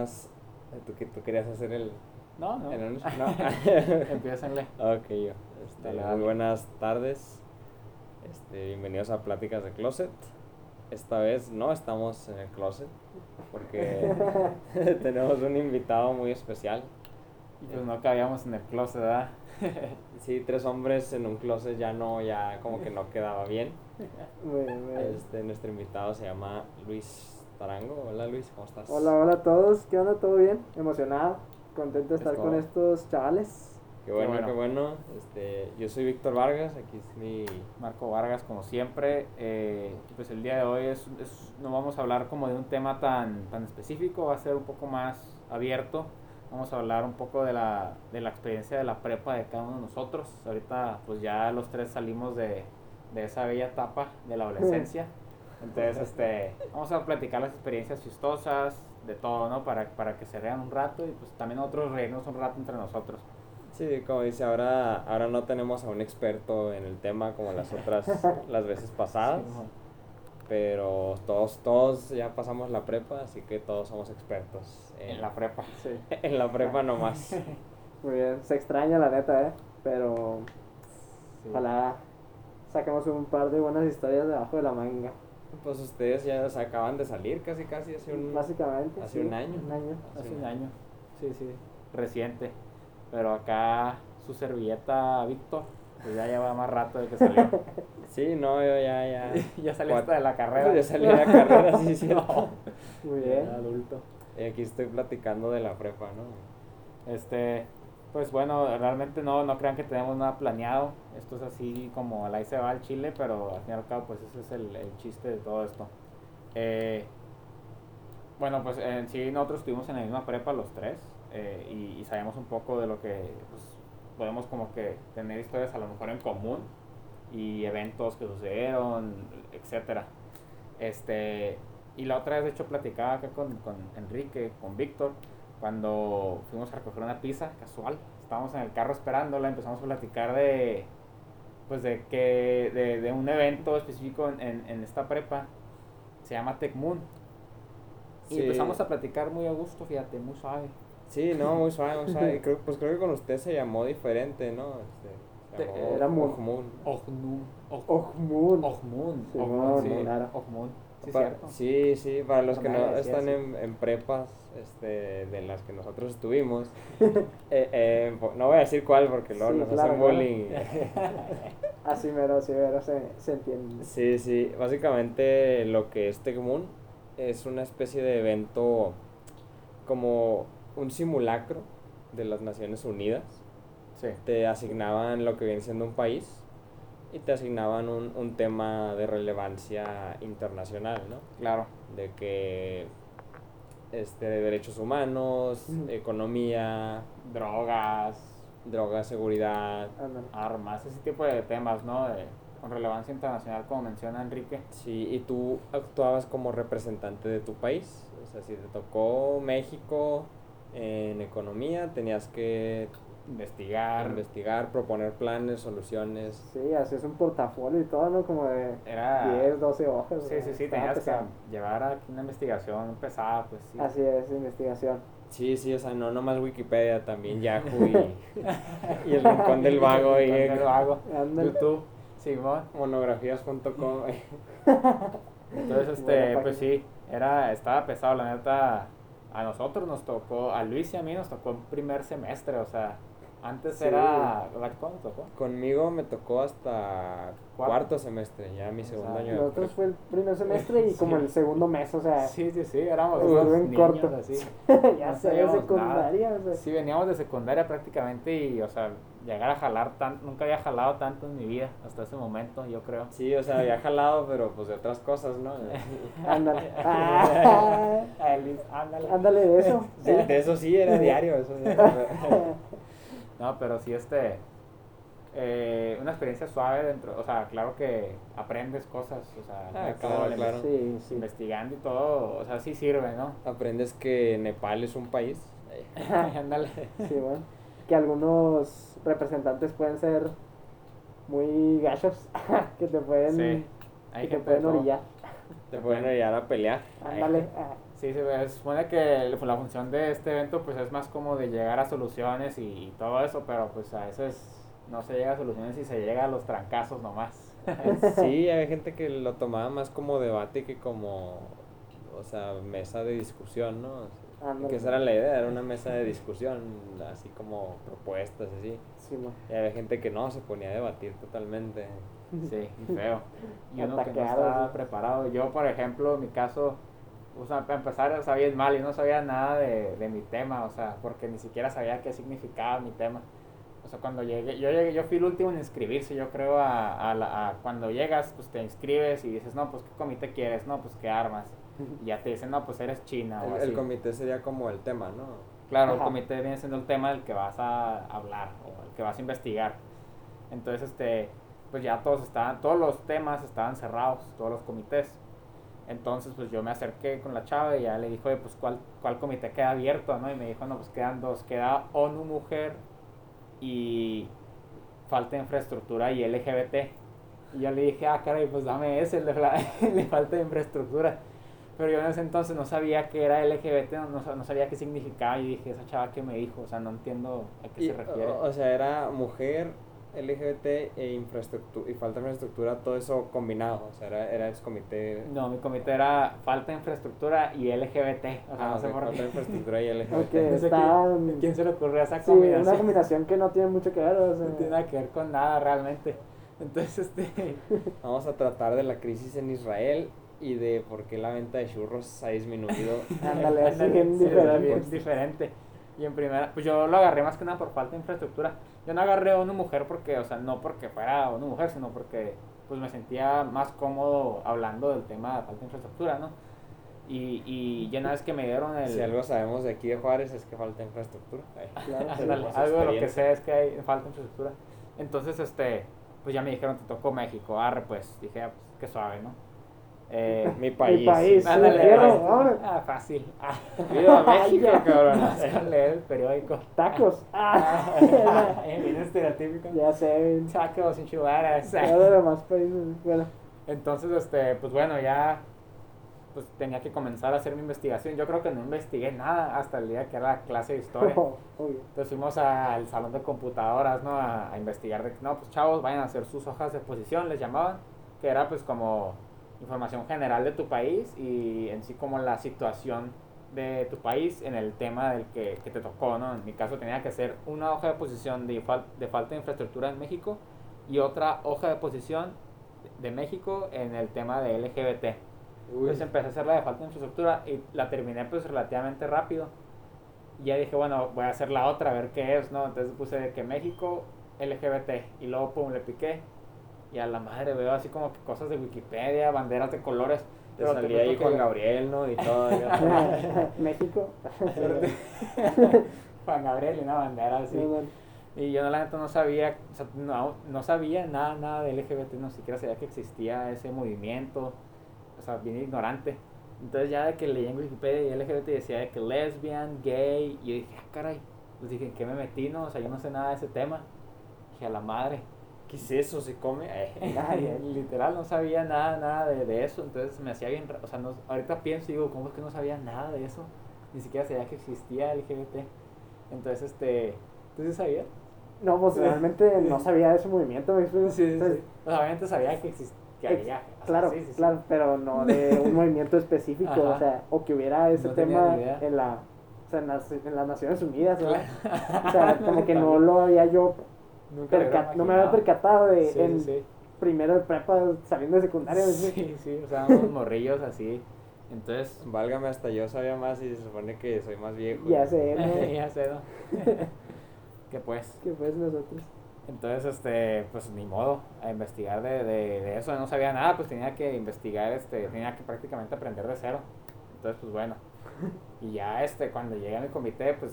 buenas. ¿Tú, que- tú querías hacer el, No, no. anuncio? No. Empiécenle. ok, yo. Este, Dale, muy buenas tardes. Este, bienvenidos a Pláticas de Closet. Esta vez no estamos en el closet porque tenemos un invitado muy especial. Y pues no cabíamos en el closet, ¿verdad? Sí, tres hombres en un closet ya no, ya como que no quedaba bien. Este, nuestro invitado se llama Luis Tarango. Hola Luis, ¿cómo estás? Hola, hola a todos. ¿Qué onda? ¿Todo bien? Emocionado. Contento de Es estar con todo. estos chavales. Qué bueno, bueno. qué bueno. Este, yo soy Víctor Vargas, aquí es mi... Marco Vargas, como siempre. eh, pues el día de hoy es, es- no vamos a hablar como de un tema tan, tan específico, va a ser un poco más abierto. Vamos a hablar un poco de la, de la experiencia de la prepa de cada uno de nosotros. Ahorita pues ya los tres salimos de, de esa bella etapa de la adolescencia. Entonces, este, vamos a platicar las experiencias chistosas, de todo, ¿no? Para, para que se rean un rato y pues también nosotros reírnos un rato entre nosotros. Sí, como dice, ahora, ahora no tenemos a un experto en el tema como las otras, las veces pasadas, pero todos, todos ya pasamos la prepa, así que todos somos expertos en, En la prepa. Sí. en la prepa nomás. Muy bien. Se extraña la neta, ¿eh? Pero Sí. ojalá saquemos un par de buenas historias debajo de la manga. Pues ustedes ya se acaban de salir casi casi hace un... Básicamente. hace sí, un año. Un año. Hace un año. Sí, sí. Reciente. Pero acá su servilleta Víctor, pues ya lleva más rato de que salió. Sí, no, yo ya, ya... ya saliste de la carrera. Ya salí de la carrera, sí, sí. No. Muy Ya bien. adulto. Y aquí estoy platicando de la prepa, ¿no? Este, pues bueno, realmente no, no crean que tenemos nada planeado. Esto es así como al ahí se va al chile, pero al fin y al cabo, pues ese es el, el chiste de todo esto. Eh, bueno, pues en sí nosotros estuvimos en la misma prepa los tres eh, y, y sabemos un poco de lo que pues, podemos como que tener historias a lo mejor en común y eventos que sucedieron, etcétera. Este, y la otra vez, de hecho, platicaba acá con, con Enrique, con Víctor, cuando fuimos a recoger una pizza casual. Estábamos en el carro esperándola, empezamos a platicar de, pues de que, de, de un evento específico en, en, en esta prepa, se llama Tech Moon. Y Sí. empezamos a platicar muy a gusto, fíjate, muy suave. Sí, no, muy suave, muy suave. Y creo, pues creo que con usted se llamó diferente, ¿no? Este, se Te- llamó era muy- Ojmun. Ojmun. Ojmun. Sí, Ojmun. Ojmun. Sí, Pa- cierto. sí, sí, para los que no están en, en prepas este, de las que nosotros estuvimos, eh, eh, no voy a decir cuál porque luego Sí, nos claro, hacen claro. bullying. Así mero, así mero se, se entiende. Sí, sí, básicamente lo que es Tecmun es una especie de evento como un simulacro de las Naciones Unidas. Sí. Te asignaban lo que viene siendo un país y te asignaban un, un tema de relevancia internacional, ¿no? Claro. De que este, de derechos humanos, economía, Drogas, drogas, seguridad. Armas, ese tipo de temas, ¿no? De- con relevancia internacional, como menciona Enrique. Sí, y tú actuabas como representante de tu país. O sea, si te tocó México en economía, tenías que Investigar. investigar, proponer planes, soluciones. Sí, así es un portafolio y todo, ¿no? Como de Era. 10, 12 hojas. Sí, sí, sí, tenías pesado. que llevar aquí una investigación pesada, pues sí. Así es, investigación. Sí, sí, o sea, no nomás Wikipedia, también Yahoo y, y el Rincón del Vago y El Rincón del Vago. YouTube, Simón. monografías.com. Entonces, este, pues sí, era, estaba pesado, la neta. A nosotros nos tocó, a Luis y a mí nos tocó en primer semestre, o sea, antes Sí. era. ¿Cuándo tocó? Conmigo me tocó hasta Cuarto. cuarto semestre, ya mi segundo Exacto. año Nosotros fue el primer semestre y como Sí. el segundo mes, o sea, Sí, sí, sí, éramos en niños corto. así. ya no sabíamos secundaria, o sea. Sí, veníamos de secundaria prácticamente y, o sea, llegar a jalar tanto, nunca había jalado tanto en mi vida hasta ese momento, yo creo. Sí, o sea, había jalado, pero pues de otras cosas, ¿no? Ándale. Ah, ándale. ándale de eso. Sí, de eso sí, era diario. Eso sí. No, pero sí, este, eh, una experiencia suave dentro, o sea, claro que aprendes cosas, o sea, Ah, de claro, claro. Sí, sí. investigando y todo, o sea, sí sirve, ¿no? Aprendes que Nepal es un país. ándale. Sí, bueno. Que algunos representantes pueden ser muy gachos, que te pueden, Sí, que hay te pueden orillar. Te pueden ayudar a pelear. Ándale. Ah, Sí, se supone que la función de este evento pues es más como de llegar a soluciones y, todo eso, pero pues a veces no se llega a soluciones y se llega a los trancazos nomás. sí, hay gente que lo tomaba más como debate que como, o sea, mesa de discusión, ¿no? que esa era la idea, era una mesa de discusión, así como propuestas, así. Sí, y había gente que no, se ponía a debatir totalmente. Sí, feo. Y uno que no estaba preparado. Yo, por ejemplo, en mi caso, o sea, para empezar, sabía mal y no sabía nada de, de, mi tema, o sea, porque ni siquiera sabía qué significaba mi tema. O sea, cuando llegué, yo llegué, yo fui el último en inscribirse, yo creo, a, a, a cuando llegas, pues te inscribes y dices, no, pues qué comité quieres, no, pues qué armas. Y ya te dicen, no, pues eres china. El, el comité sería como el tema, ¿no? Claro, el comité viene siendo el tema del que vas a hablar o el que vas a investigar. Entonces, este, pues ya todos estaban, todos los temas estaban cerrados, todos los comités. Entonces, pues yo me acerqué con la chava y ya le dijo, pues, ¿cuál, ¿cuál comité queda abierto? ¿no? Y me dijo, no, pues quedan dos, queda ONU Mujer y falta infraestructura y LGBT. Y yo le dije, ah, caray, pues dame ese, le, le falta infraestructura. Pero yo en ese entonces no sabía qué era LGBT, no, no, sabía qué significaba. Y dije, esa chava que me dijo, o sea, no entiendo a qué se refiere. o sea, era mujer, LGBT e infraestructura, y falta de infraestructura, todo eso combinado, o sea, era, era ese comité... No, mi comité era falta de infraestructura y LGBT, o sea, no sé por Falta de infraestructura y LGBT. Okay, está... ¿Quién se le ocurrió esa sí, combinación? una combinación que no tiene mucho que ver, o sea... No tiene nada que ver con nada realmente. Entonces, este... Vamos a tratar de la crisis en Israel y de por qué la venta de churros ha disminuido. Ándale, así bien diferente. diferente. Y en primera, pues yo lo agarré más que nada por falta de infraestructura. Yo no agarré a una mujer porque, o sea, no porque fuera una mujer, sino porque pues me sentía más cómodo hablando del tema de falta de infraestructura, ¿no? Y, y ya una vez que me dieron el... Si algo sabemos de aquí de Juárez es que falta infraestructura. Claro, algo de lo que sé es que hay falta de infraestructura. Entonces, este, pues ya me dijeron, te tocó México, arre, pues dije, ah, pues qué suave, ¿no? Eh, mi país. Mi país. Ándale, ah, fácil. Ah. Viva México, cabrón. leer el periódico. Tacos. Ah. bien estereotípico. Ya sé. Tacos, enchiladas. Ya de demás países. Bueno. Entonces, este, pues bueno, ya pues tenía que comenzar a hacer mi investigación. Yo creo que no investigué nada hasta el día que era la clase de historia. Entonces fuimos al salón de computadoras, ¿no? A, a investigar de no, pues chavos, vayan a hacer sus hojas de posición, les llamaban, que era pues como información general de tu país y en sí como la situación de tu país en el tema del que, que te tocó, ¿no? En mi caso tenía que ser una hoja de posición de, de falta de infraestructura en México y otra hoja de posición de México en el tema de LGBT. Entonces empecé a hacer la de falta de infraestructura y la terminé pues relativamente rápido. Y ya dije, bueno, voy a hacer la otra, a ver qué es, ¿no? Entonces puse que México, LGBT, y luego pum, le piqué y a la madre veo así como que cosas de Wikipedia, banderas de colores. Te salía ahí Juan Gabriel, ¿no? Y todo. México. Juan Gabriel y una bandera así. Y yo la neta no sabía, o sea, no, no sabía nada, nada de LGBT, no siquiera sabía que existía ese movimiento, o sea, bien ignorante. Entonces ya de que leí en Wikipedia y LGBT decía de que lesbian, gay, y yo dije, ah, caray, pues dije, ¿en qué me metí, no? O sea, yo no sé nada de ese tema. Dije, a la madre. ¿Qué es eso? ¿Se come? literal, no sabía nada, nada de, de, eso, entonces me hacía bien, o sea, no, ahorita pienso y digo, ¿cómo es que no sabía nada de eso? Ni siquiera sabía que existía el LGBT. Entonces, este, ¿tú sí sabías? No, pues realmente no sabía de ese movimiento, ¿me Sí, sí, sí. obviamente sabía que existía. claro, claro, pero no de un movimiento específico, o sea, o que hubiera ese tema en la, o sea, en las, en las Naciones Unidas, ¿no? o sea, como que no lo había yo no me había percatado de en primero de prepa saliendo de secundaria. Sí, sí, o sea, unos morrillos así. Entonces, válgame, hasta yo sabía más y se supone que soy más viejo. Ya sé, ¿no? ya sé, ¿no? que pues. Que pues nosotros. Entonces, este, pues ni modo, a investigar de, de, de, eso, no sabía nada, pues tenía que investigar, este, tenía que prácticamente aprender de cero. Entonces, pues bueno. Y ya, este, cuando llegué a mi comité, pues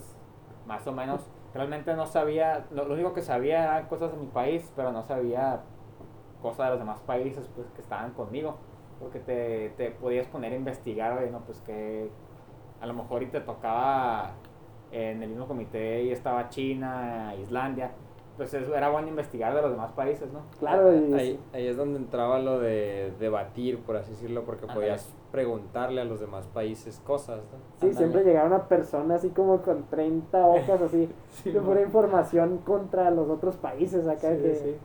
más o menos realmente no sabía, lo, único que sabía eran cosas de mi país, pero no sabía cosas de los demás países pues, que estaban conmigo. Porque te, te podías poner a investigar, oye, no, pues que a lo mejor y te tocaba en el mismo comité y estaba China, Islandia, pues era bueno investigar de los demás países, ¿no? Claro, ahí, ahí, es donde entraba lo de debatir, por así decirlo, porque podías preguntarle a los demás países cosas, ¿no? Sí, siempre llegaba una persona así como con 30 hojas así, de pura información contra los otros países acá que... Sí.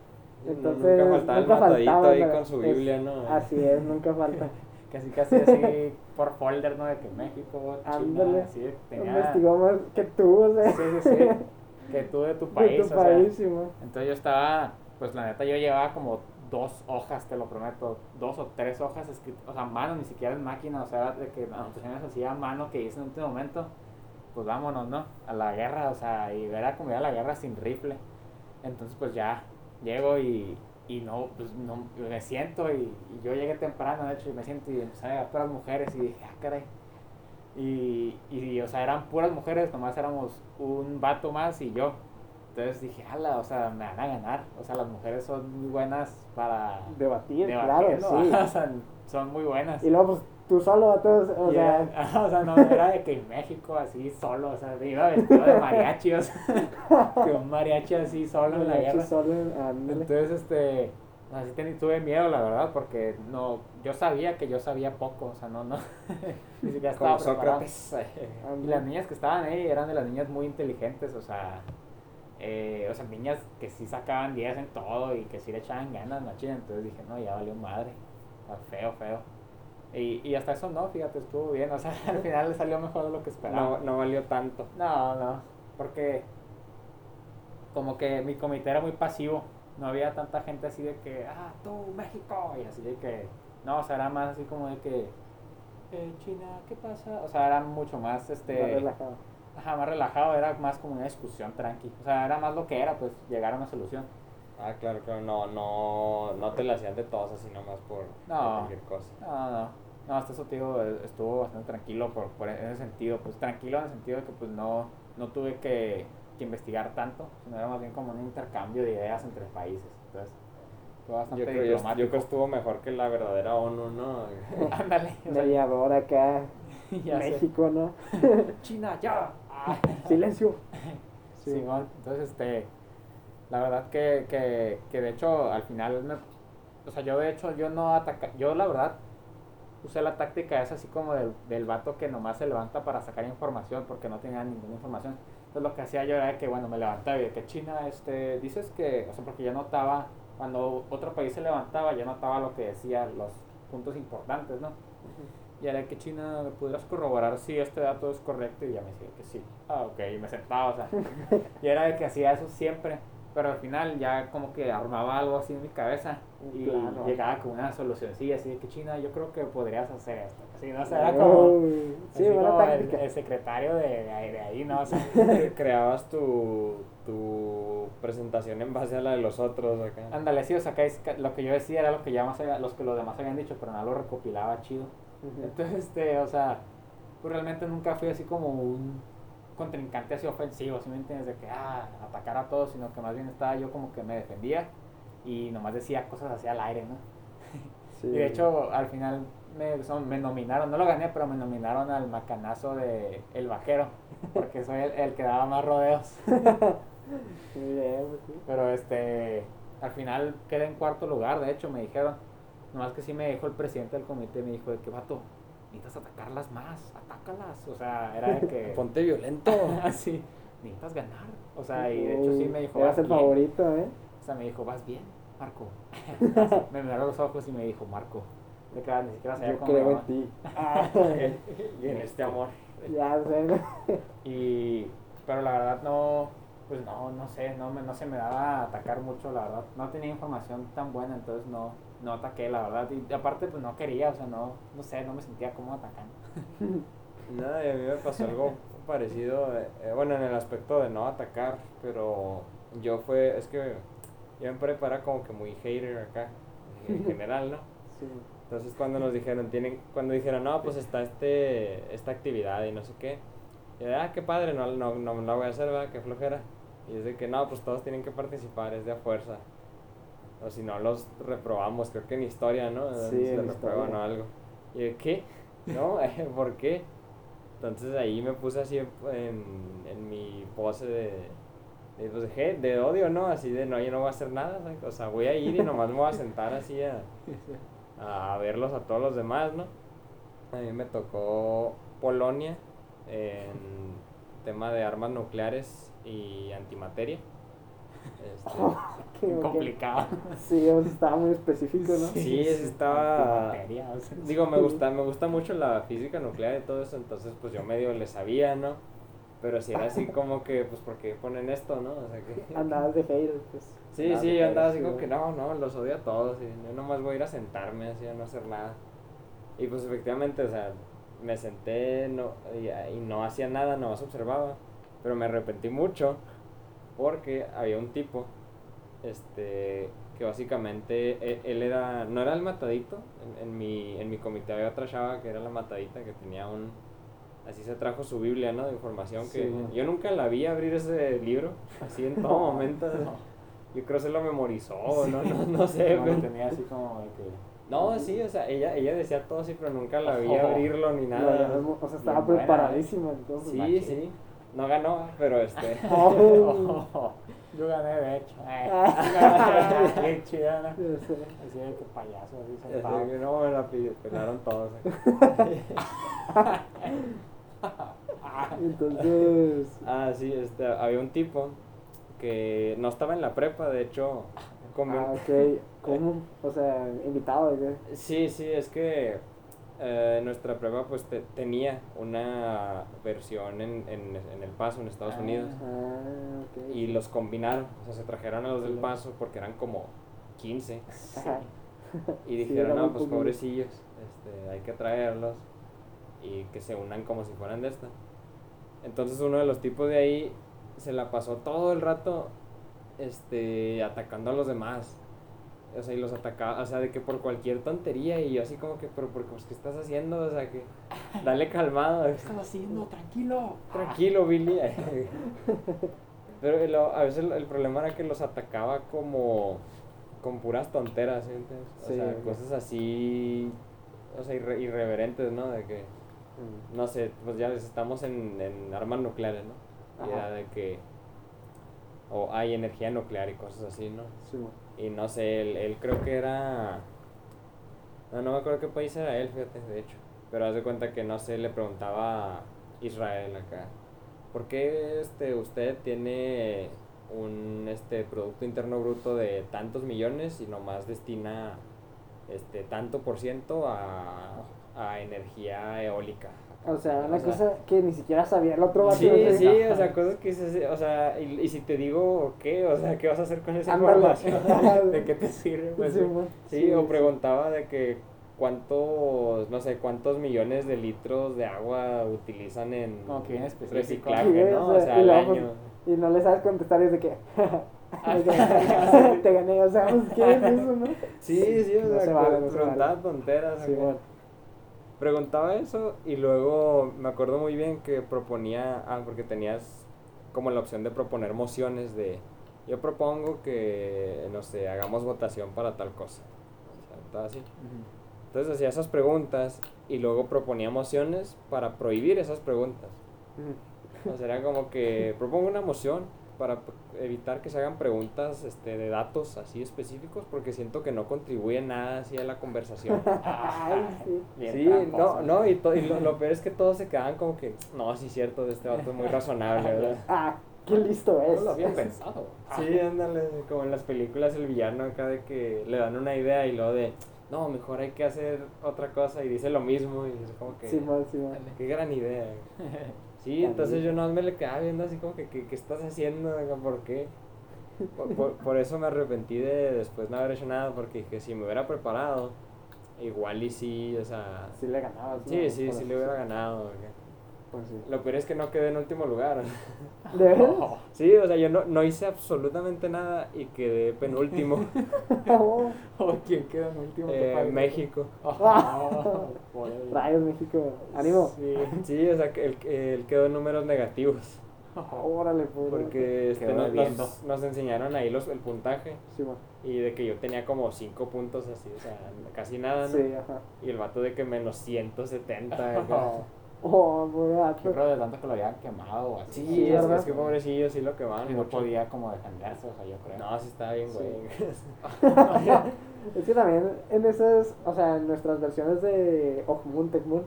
Entonces, nunca faltaba nunca el matadito ahí con su Biblia, ¿no? Así es, nunca falta. casi casi así por folder, ¿no? De que México, China, así, tenía... Investigó más que tú, o sea. Sí, sí, sí que tú de tu país. De tu país, Entonces yo estaba, pues la neta yo llevaba como dos hojas, te lo prometo, dos o tres hojas escritas, o sea, mano, ni siquiera en máquina, o sea, de que anotaciones así a mano que hice en último momento, pues vámonos, ¿no? A la guerra, o sea, y era como ir a la guerra sin rifle. Entonces, pues ya llego y, y no, pues no, me siento y, yo llegué temprano, de hecho, y me siento y empecé a llegar todas las mujeres y dije, ah, caray, y, y, o sea, eran puras mujeres, nomás éramos un vato más y yo. Entonces dije, ala, o sea, me van a ganar. O sea, las mujeres son muy buenas para debatir, claro, sí. o sea, son muy buenas. Y luego, pues, tú solo, todos, o sea... o sea, no era de que en México así solo, o sea, iba vestido de mariachi, o sea, que un mariachi así solo en la guerra. Solo, Entonces, este Así tuve miedo, la verdad, porque no, yo sabía que yo sabía poco, o sea, no, no, ni siquiera estaba Sócrates. y las niñas que estaban ahí eran de las niñas muy inteligentes, o sea, eh, o sea, niñas que sí sacaban 10 en todo y que sí le echaban ganas, machina, entonces dije, no, ya valió madre, feo, feo. Y, y hasta eso no, fíjate, estuvo bien, o sea, al final le salió mejor de lo que esperaba. No, no valió tanto. No, no, porque como que mi comité era muy pasivo no había tanta gente así de que, ah, tú, México, y así de que, no, o sea, era más así como de que, eh, China, ¿qué pasa? O sea, era mucho más, este... Más relajado. Ajá, más relajado, era más como una discusión tranqui. O sea, era más lo que era, pues, llegar a una solución. Ah, claro, claro, no, no, no te la hacían de todos así nomás por, no, cualquier cosa. No, no, no, hasta eso, tío, estuvo bastante tranquilo por, por ese sentido, pues, tranquilo en el sentido de que, pues, no, no tuve que que investigar tanto, sino era más bien como un intercambio de ideas entre países. Entonces, fue bastante yo creo, diplomático. Yo, creo que estuvo mejor que la verdadera ONU, ¿no? Ándale. Mediador acá, México, ¿no? China, ya. Silencio. Sí, entonces, este, la verdad que, que, que de hecho, al final, me, o sea, yo de hecho, yo no ataca, yo la verdad, usé la táctica es así como del, del vato que nomás se levanta para sacar información porque no tenía ninguna información. Entonces lo que hacía yo era que, bueno, me levantaba y de que China, este, dices que, o sea, porque ya notaba, cuando otro país se levantaba, ya notaba lo que decía, los puntos importantes, ¿no? Y era que China, ¿me pudieras corroborar si este dato es correcto? Y ya me decía que sí. Ah, ok, y me sentaba, o sea. y era de que hacía eso siempre pero al final ya como que armaba algo así en mi cabeza y llegaba con una solución sí así de que China yo creo que podrías hacer esto así no o era como, sí, como el, secretario de, de, ahí no o sea, creabas tu, tu presentación en base a la de los otros acá. Ándale sí o sea que lo que yo decía era lo que ya más los que los demás habían dicho pero no lo recopilaba chido. Entonces este o sea pues realmente nunca fui así como un contrincante así ofensivo, si me entiendes? De que, ah, atacar a todos, sino que más bien estaba yo como que me defendía y nomás decía cosas así al aire, ¿no? Y de hecho, al final me, me nominaron, no lo gané, pero me nominaron al macanazo de El Vaquero, porque soy el, que daba más rodeos. Pero este, al final quedé en cuarto lugar, de hecho, me dijeron, nomás que sí me dijo el presidente del comité, me dijo de que, vato, necesitas atacarlas más, atácalas. O sea, era de que. Ponte violento. Así, necesitas ganar. O sea, y de hecho sí me dijo. Eras el favorito, ¿eh? O sea, me dijo, vas bien, Marco. me miró los ojos y me dijo, Marco. De que ni siquiera sabía Yo creo en ti. y en este amor. Ya sé. y. Pero la verdad no. Pues no, no sé, no, me, no se me daba a atacar mucho, la verdad. No tenía información tan buena, entonces no, no ataqué, la verdad. Y aparte, pues no quería, o sea, no, no sé, no me sentía como atacando. Nada, y a mí me pasó algo parecido, eh, eh, bueno, en el aspecto de no atacar, pero yo fue, es que yo me prepara como que muy hater acá, en general, ¿no? Sí. Entonces cuando nos dijeron, tienen, cuando dijeron, no, pues está este, esta actividad y no sé qué, y de, ah, qué padre, no, no, no la voy a hacer, ¿verdad? Qué flojera. Y es de que no, pues todos tienen que participar, es de a fuerza o si no los reprobamos, creo que en historia, ¿no? Sí, se reprueban o algo. ¿Y de qué? ¿No? ¿Por qué? Entonces ahí me puse así en, en mi pose de, Y pues de odio, ¿no? Así de, no, yo no voy a hacer nada, o sea, voy a ir y nomás me voy a sentar así a, a verlos a todos los demás, ¿no? A mí me tocó Polonia en tema de armas nucleares y antimateria. Este, complicado. Sí, estaba muy específico, ¿no? Sí, estaba. Digo, me gusta, me gusta mucho la física nuclear y todo eso, entonces pues yo medio le sabía, ¿no? Pero si era así como que, pues, porque ponen esto, no? O sea que... Andabas de hater, pues. Sí, sí, yo andaba así como que no, no, los odio a todos y yo nomás voy a ir a sentarme así a no hacer nada. Y pues efectivamente, o sea, me senté no, y, y no hacía nada, nomás observaba. Pero me arrepentí mucho porque había un tipo, este, que básicamente e, él, era, no era el matadito, en, mi, en mi comité había otra chava que era la matadita, que tenía un, así se trajo su Biblia, ¿no? De información que yo nunca la vi abrir ese libro, así en todo momento. Yo creo que se lo memorizó, no, no, no sé. No, tenía así como que... No, sí, o sea, ella, ella decía todo así, pero nunca la vi abrirlo ni nada. o sea, estaba preparadísima entonces. Sí, sí. No ganó, pero este. Oh. Yo gané, de hecho. Qué chida, Así de que payaso, así sentado. que no, me la pelaron todos. Entonces. Ah, sí, este, había un tipo que no estaba en la prepa, de hecho. Ah, ok. ¿Cómo? O sea, invitado, ¿qué? Sí, sí, es que eh, nuestra prueba pues tenía una versión en, en, en, El Paso, en Estados Unidos. Ah, y los combinaron, o sea, se trajeron a los del Paso porque eran como 15. Y dijeron, no, pues pobrecillos, este, hay que traerlos y que se unan como si fueran de esta. Entonces uno de los tipos de ahí se la pasó todo el rato este, atacando a los demás o sea, y los atacaba, o sea, de que por cualquier tontería y yo así como que, pero porque, pues, ¿qué estás haciendo? O sea, que dale calmado. ¿Qué estás haciendo? Tranquilo. Tranquilo, Billy. pero a veces el, problema era que los atacaba como con puras tonteras, ¿entiendes? O sea, cosas así, o sea, irreverentes, ¿no? De que, mm. no sé, pues ya estamos en, en armas nucleares, ¿no? Y era de que, o hay energía nuclear y cosas así, ¿no? Sí, y no sé, él, él creo que era... No, no me acuerdo qué país era él, fíjate, de hecho. Pero haz de cuenta que, no sé, le preguntaba a Israel acá. ¿Por qué este, usted tiene un este, Producto Interno Bruto de tantos millones y nomás destina este, tanto por ciento a, a energía eólica? O sea, una cosa que ni siquiera sabía el otro Sí, sí, o sea, cosas que dices, o sea, y, y, si te digo qué, o sea, ¿qué vas a hacer con esa información? ¿De qué te sirve? Pues, sí, o preguntaba de que cuántos, no sé, cuántos millones de litros de agua utilizan en reciclaje, ¿no? O sea, al pues, año. y no le sabes contestar y es de que... te gané, o sea, pues, ¿qué es eso, no? Sí, sí, o sea, preguntaba tonteras. Sí, bueno preguntaba eso y luego me acuerdo muy bien que proponía, ah, porque tenías como la opción de proponer mociones de, yo propongo que, no sé, hagamos votación para tal cosa. O sea, así. Entonces hacía esas preguntas y luego proponía mociones para prohibir esas preguntas. O sea, era como que propongo una moción para evitar que se hagan preguntas este, de datos así específicos porque siento que no contribuye nada así a la conversación. sí, no, no, y, lo, peor es que todos se quedan como que, no, sí cierto, este dato es muy razonable, ¿verdad? Ah, qué listo es. No lo había pensado. Sí, ándale, como en las películas el villano acá de que le dan una idea y luego de, no, mejor hay que hacer otra cosa y dice lo mismo y es como que, sí, sí, qué gran idea. Sí, entonces yo no me le quedaba viendo así como que, ¿qué, estás haciendo? ¿Por qué? Por, eso me arrepentí de después no haber hecho nada, porque dije, si me hubiera preparado, igual y sí, o sea... Sí le ganabas. Sí, sí, sí le hubiera ganado. Pues Lo peor es que no quedé en último lugar. ¿De verdad? Sí, o sea, yo no, no hice absolutamente nada y quedé penúltimo. oh, ¿Quién quedó en último? Eh, México. Rayos, México. Ánimo. Sí, sí o sea, él, él quedó en números negativos. Órale, Porque este, nos, nos, enseñaron ahí los, el puntaje. Sí, y de que yo tenía como 5 puntos así, o sea, casi nada, ¿no? Sí, ajá. Y el vato de que menos 170. Oh, muy Yo creo de tanto que lo habían quemado o así. Sí, es, es, que pobrecillo sí lo quemaban. Y no podía como defenderse, o sea, yo creo. No, sí estaba bien, güey. es que también en esas, o sea, en nuestras versiones de Ojmoon, Tecmoon,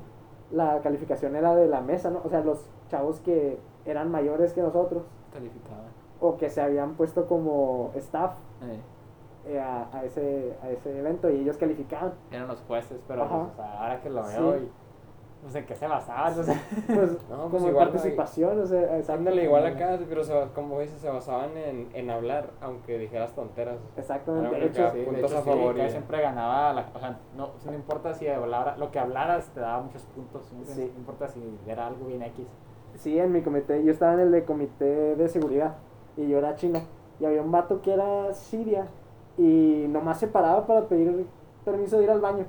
la calificación era de la mesa, ¿no? O sea, los chavos que eran mayores que nosotros. Calificaban. O que se habían puesto como staff. Eh. Eh, a, a, ese, a ese evento y ellos calificaban. Eran los jueces, pero pues, o sea, ahora que lo veo y no sé en qué se basaban, no sé. Pues, no, pues como igual, participación, o sea, ándale igual acá, pero se, como dices, se basaban en, en hablar, aunque dijeras tonteras. Exactamente, de hecho, sí, puntos a favor. Sí, siempre ganaba, la, o sea, no, no importa si hablara, lo que hablaras te daba muchos puntos, no importa si era algo bien X. Sí, en mi comité, yo estaba en el de comité de seguridad y yo era chino y había un vato que era siria y nomás se paraba para pedir permiso de ir al baño.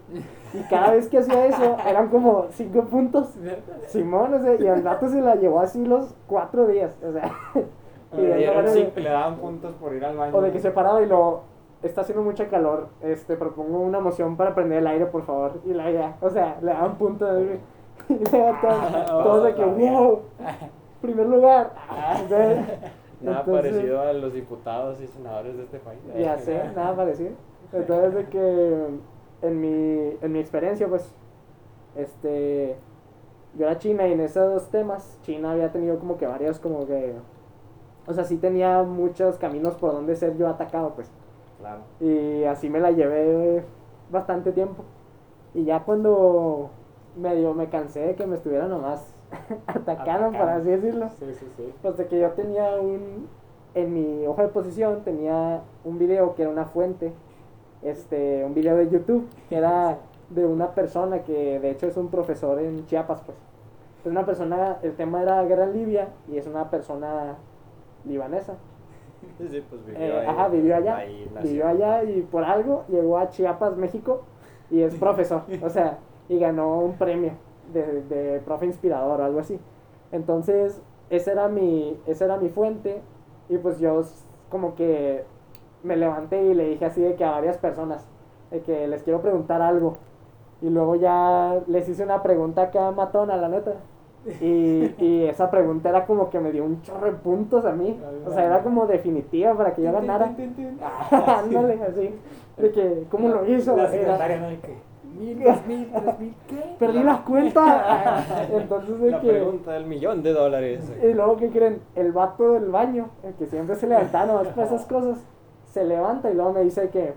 Y cada vez que hacía eso, eran como cinco puntos. Simón, o sea, y al gato se la llevó así los cuatro días, o sea. y le, le daban puntos por ir al baño. O de que se paraba y lo está haciendo mucha calor, este, propongo una moción para prender el aire, por favor. Y la ya, o sea, le daban puntos. Y le todos, de que, wow, primer lugar. Nada parecido a los diputados y senadores de este país. Ya sé, nada parecido. Entonces, de que en mi, en mi experiencia, pues, este, yo era China y en esos temas, China había tenido como que varios, como que, o sea, sí tenía muchos caminos por donde ser yo atacado, pues. Claro. Y así me la llevé bastante tiempo. Y ya cuando medio me cansé de que me estuvieran nomás atacando, por así decirlo. Sí, sí, sí. Pues de que yo tenía un, en mi hoja de posición tenía un video que era una fuente, este, un video de YouTube que era de una persona que de hecho es un profesor en Chiapas, pues. Es una persona, el tema era guerra en Libia y es una persona libanesa. Sí, pues vivió eh, ajá, vivió allá. vivió allá y por algo llegó a Chiapas, México y es profesor, o sea, y ganó un premio de, de profe inspirador o algo así. Entonces, esa era mi, esa era mi fuente y pues yo como que me levanté y le dije así de que a varias personas, de que les quiero preguntar algo. Y luego ya les hice una pregunta acá matona, la neta. Y, y esa pregunta era como que me dio un chorro de puntos a mí. O sea, era como definitiva para que yo ganara. Ándale, así. De que, ¿cómo lo hizo? mil, dos mil, tres mil, ¿qué? Perdí las cuentas. Entonces La pregunta del millón de dólares. Y luego, ¿qué creen? El vato del baño, el que siempre se levantaba nomás para esas cosas, se levanta y luego me dice que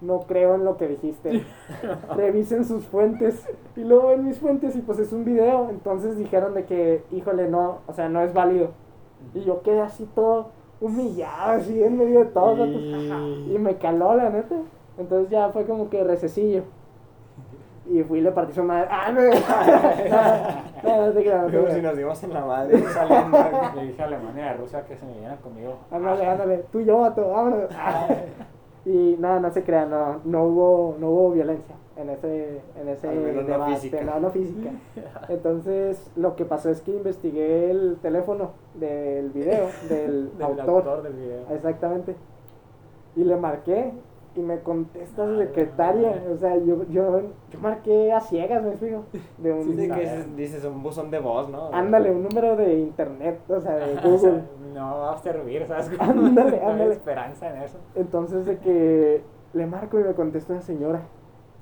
no creo en lo que dijiste. Revisen sus fuentes. Y luego en mis fuentes y pues es un video. Entonces dijeron de que, híjole, no, o sea, no es válido. Y yo quedé así todo humillado, así en medio de todo. Y me caló, la neta. Entonces ya fue como que recesillo. Y fui y le partí su madre. ¡Ah, no! no, no, te si nos dimos en la madre saliendo. Le dije a Alemania y a Rusia que se me vinieran conmigo. Ándale, ándale. Tú y yo, vato, vámonos. y nada, no se crea, no, no, hubo, no hubo violencia en ese, en ese debate. Física. No, no física. Entonces, lo que pasó es que investigué el teléfono del video, del, del autor. autor del video. Exactamente. Y le marqué y me contesta su secretaria. O sea, yo, yo, yo marqué a ciegas, me explico. De un, sí, que dices un buzón de voz, ¿no? Ándale, un número de internet, o sea, de Google. no va a servir, ¿sabes? Ándale, ándale. No hay esperanza en eso. Entonces, de que le marco y me contesta una señora.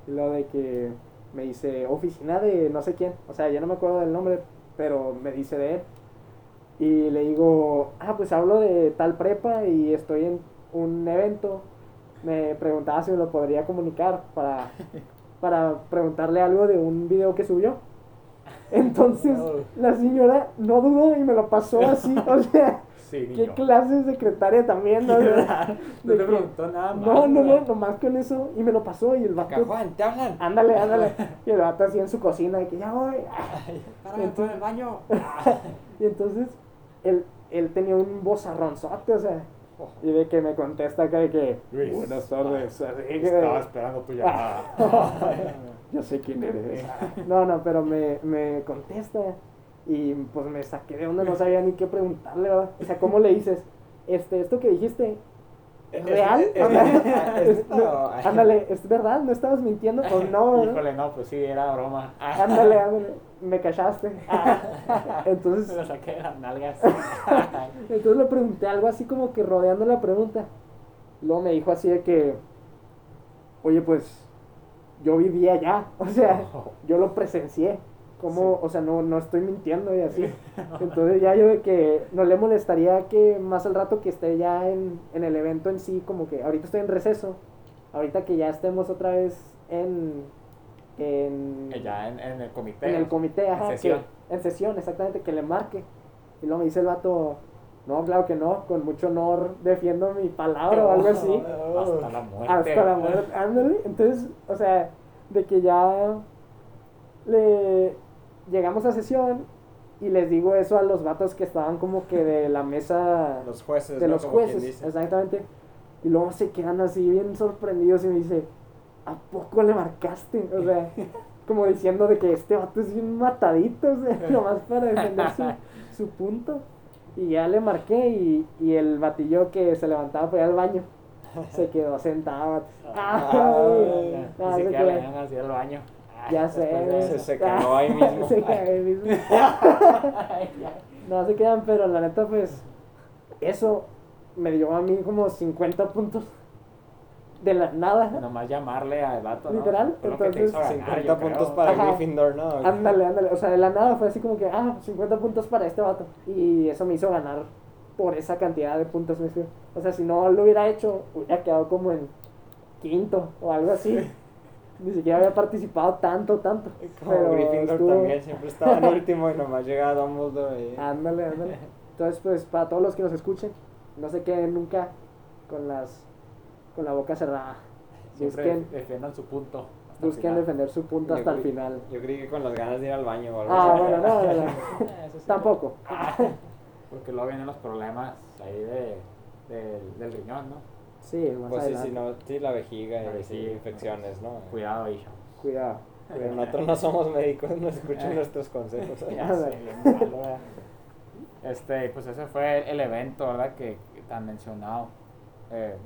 Lo de que me dice, oficina de no sé quién. O sea, ya no me acuerdo del nombre, pero me dice de él. Y le digo, ah, pues hablo de tal prepa y estoy en un evento me preguntaba si me lo podría comunicar para, para preguntarle algo de un video que subió. Entonces la señora no dudó y me lo pasó así, o sea, ¿qué clase de secretaria también? No, no te preguntó nada más. No, no, no, nomás con eso y me lo pasó y el vato... Juan, te hablan. Ándale, ándale. Y el vato así en su cocina de que ya voy. Para entonces, el baño. y entonces él, él tenía un vozarronzote, o sea y de que me contesta acá de que, buenas tardes. Estaba esperando tu llamada. Yo sé quién eres. No, no, pero me, me contesta. Y pues me saqué de onda, no sabía ni qué preguntarle, ¿verdad? O sea, ¿cómo le dices? Este, esto que dijiste, ¿Real? Ándale, ¿es verdad? ¿No estabas mintiendo? Pues no. Híjole, no, pues sí, era broma. Ándale, ándale, me callaste. Entonces. Me lo saqué de las nalgas. Entonces le pregunté algo así como que rodeando la pregunta. Luego me dijo así de que, oye, pues yo vivía allá, o sea, yo lo presencié como, o sea, no, no estoy mintiendo y así. Entonces ya yo de que no le molestaría que más al rato que esté ya en, en el evento en sí, como que ahorita estoy en receso, ahorita que ya estemos otra vez en... en ya en, en, el comité. En el comité, ajá. En sesión. en sesión, exactamente, que le marque. Y luego me dice el vato, no, claro que no, con mucho honor defiendo mi palabra o algo así. Hasta la muerte. Hasta la muerte, ándale. Entonces, o sea, de que ya le llegamos a sesión y les digo eso a los vatos que estaban como que de la mesa. Los jueces. De los jueces, exactamente. Y luego se quedan así bien sorprendidos y me dice, ¿a poco le marcaste? O sea, como diciendo de que este vato es bien matadito, o sea, nomás para defender su, punto. Y ya le marqué y, y el batillo que se levantaba para ir al baño se quedó sentado. Ah, no, se quedó así al baño. Ya sé. Se, se quedó ahí mismo. se quedó ahí mismo. no se quedan, pero la neta, pues, eso me dio a mí como 50 puntos. De la nada. Nomás llamarle a vato, ¿no? Literal. Entonces, 50 puntos para Gryffindor, ¿no? Ándale, ándale. O sea, de la nada fue así como que, ah, 50 puntos para este vato. Y eso me hizo ganar por esa cantidad de puntos. O sea, si no lo hubiera hecho, hubiera quedado como en quinto o algo así. Ni siquiera había participado tanto, tanto. Como pero Gryffindor también siempre estaba en último y nomás llegaba Dumbledore ahí. Ándale, ándale. Entonces, pues, para todos los que nos escuchen, no se queden nunca con las con la boca cerrada. Busquen, defendan su punto. Busquen defender su punto hasta el final. Yo creí que con las ganas de ir al baño o algo Ah, bueno, no, no, no. Tampoco. Porque luego vienen los problemas ahí de, de, del riñón, ¿no? Sí, más Pues sí, sí, no, sí, la vejiga y sí, infecciones, ¿no? Cuidado, hijo. Cuidado. Pero nosotros no somos médicos, no escuchen nuestros consejos. este, pues ese fue el evento, ¿verdad? Que, tan mencionado, eh,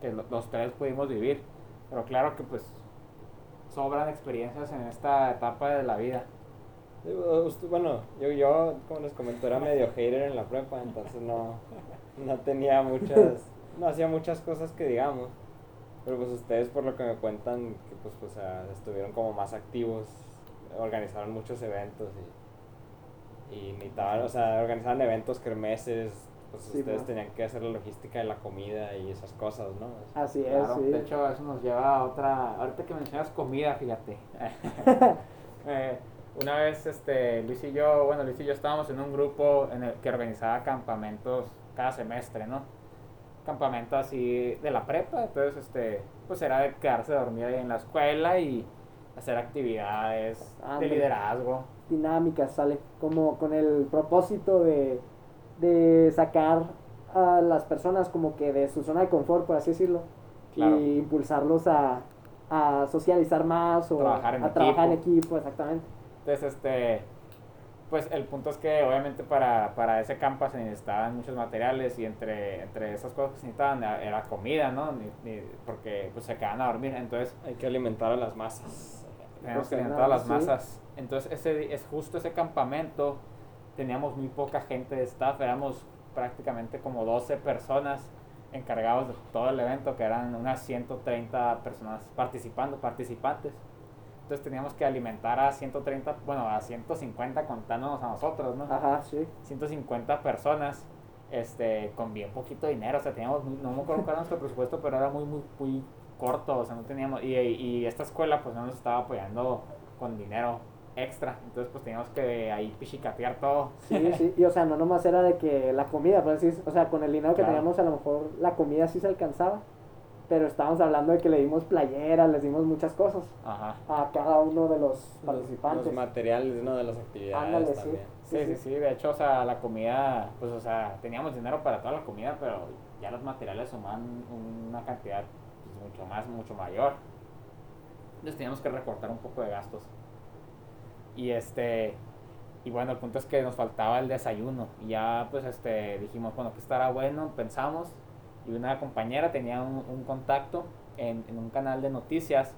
que los tres pudimos vivir. Pero claro que pues sobran experiencias en esta etapa de la vida. Bueno, yo, yo como les comento, era medio hater en la prepa, entonces no, no tenía muchas no hacía muchas cosas que digamos. Pero pues ustedes por lo que me cuentan, que pues, pues estuvieron como más activos, organizaron muchos eventos y, y necesitaban, o sea, organizaban eventos, kermeses, pues ustedes tenían que hacer la logística de la comida y esas cosas, ¿no? Así es, sí. De hecho, eso nos lleva a otra, ahorita que mencionas comida, fíjate. eh, una vez este, Luis y yo, bueno, Luis y yo estábamos en un grupo en el que organizaba campamentos cada semestre, ¿no? Campamento así de la prepa, entonces este, pues era de quedarse a dormir ahí en la escuela y hacer actividades de liderazgo. Dinámicas, sale, como con el propósito de, de sacar a las personas como que de su zona de confort, por así decirlo, y impulsarlos a, a socializar más o trabajar a trabajar en equipo, exactamente. Entonces, este, pues el punto es que obviamente para, para ese campo se necesitaban muchos materiales y entre, entre esas cosas que se necesitaban era comida, ¿no? porque pues se quedaban a dormir, entonces... Hay que alimentar a las masas. Tenemos que alimentar a las masas. Entonces ese, es justo ese campamento, teníamos muy poca gente de staff, éramos prácticamente como 12 personas encargados de todo el evento, que eran unas 130 personas participando, participantes. Entonces teníamos que alimentar a 130, bueno, a 150 contándonos a nosotros, ¿no? Ajá, sí. 150 personas, este, con bien poquito dinero, o sea, teníamos, no me acuerdo cuál era nuestro presupuesto, pero era muy, muy, muy corto, o sea, no teníamos, y, y esta escuela pues no nos estaba apoyando con dinero extra, entonces pues teníamos que ahí pichicatear todo. Sí, sí, y o sea, no nomás era de que la comida, pues así, o sea, con el dinero que teníamos a lo mejor la comida sí se alcanzaba, pero estábamos hablando de que le dimos playeras, les dimos muchas cosas a cada uno de los participantes. Los, materiales, ¿no? De las actividades también. Sí. Sí, sí, de hecho, o sea, la comida, pues, o sea, teníamos dinero para toda la comida, pero ya los materiales suman una cantidad pues, mucho más, mucho mayor. Entonces teníamos que recortar un poco de gastos. Y este, y bueno, el punto es que nos faltaba el desayuno. Y ya, pues, este, dijimos, bueno, que estará bueno, pensamos y una compañera tenía un, contacto en, en, un canal de noticias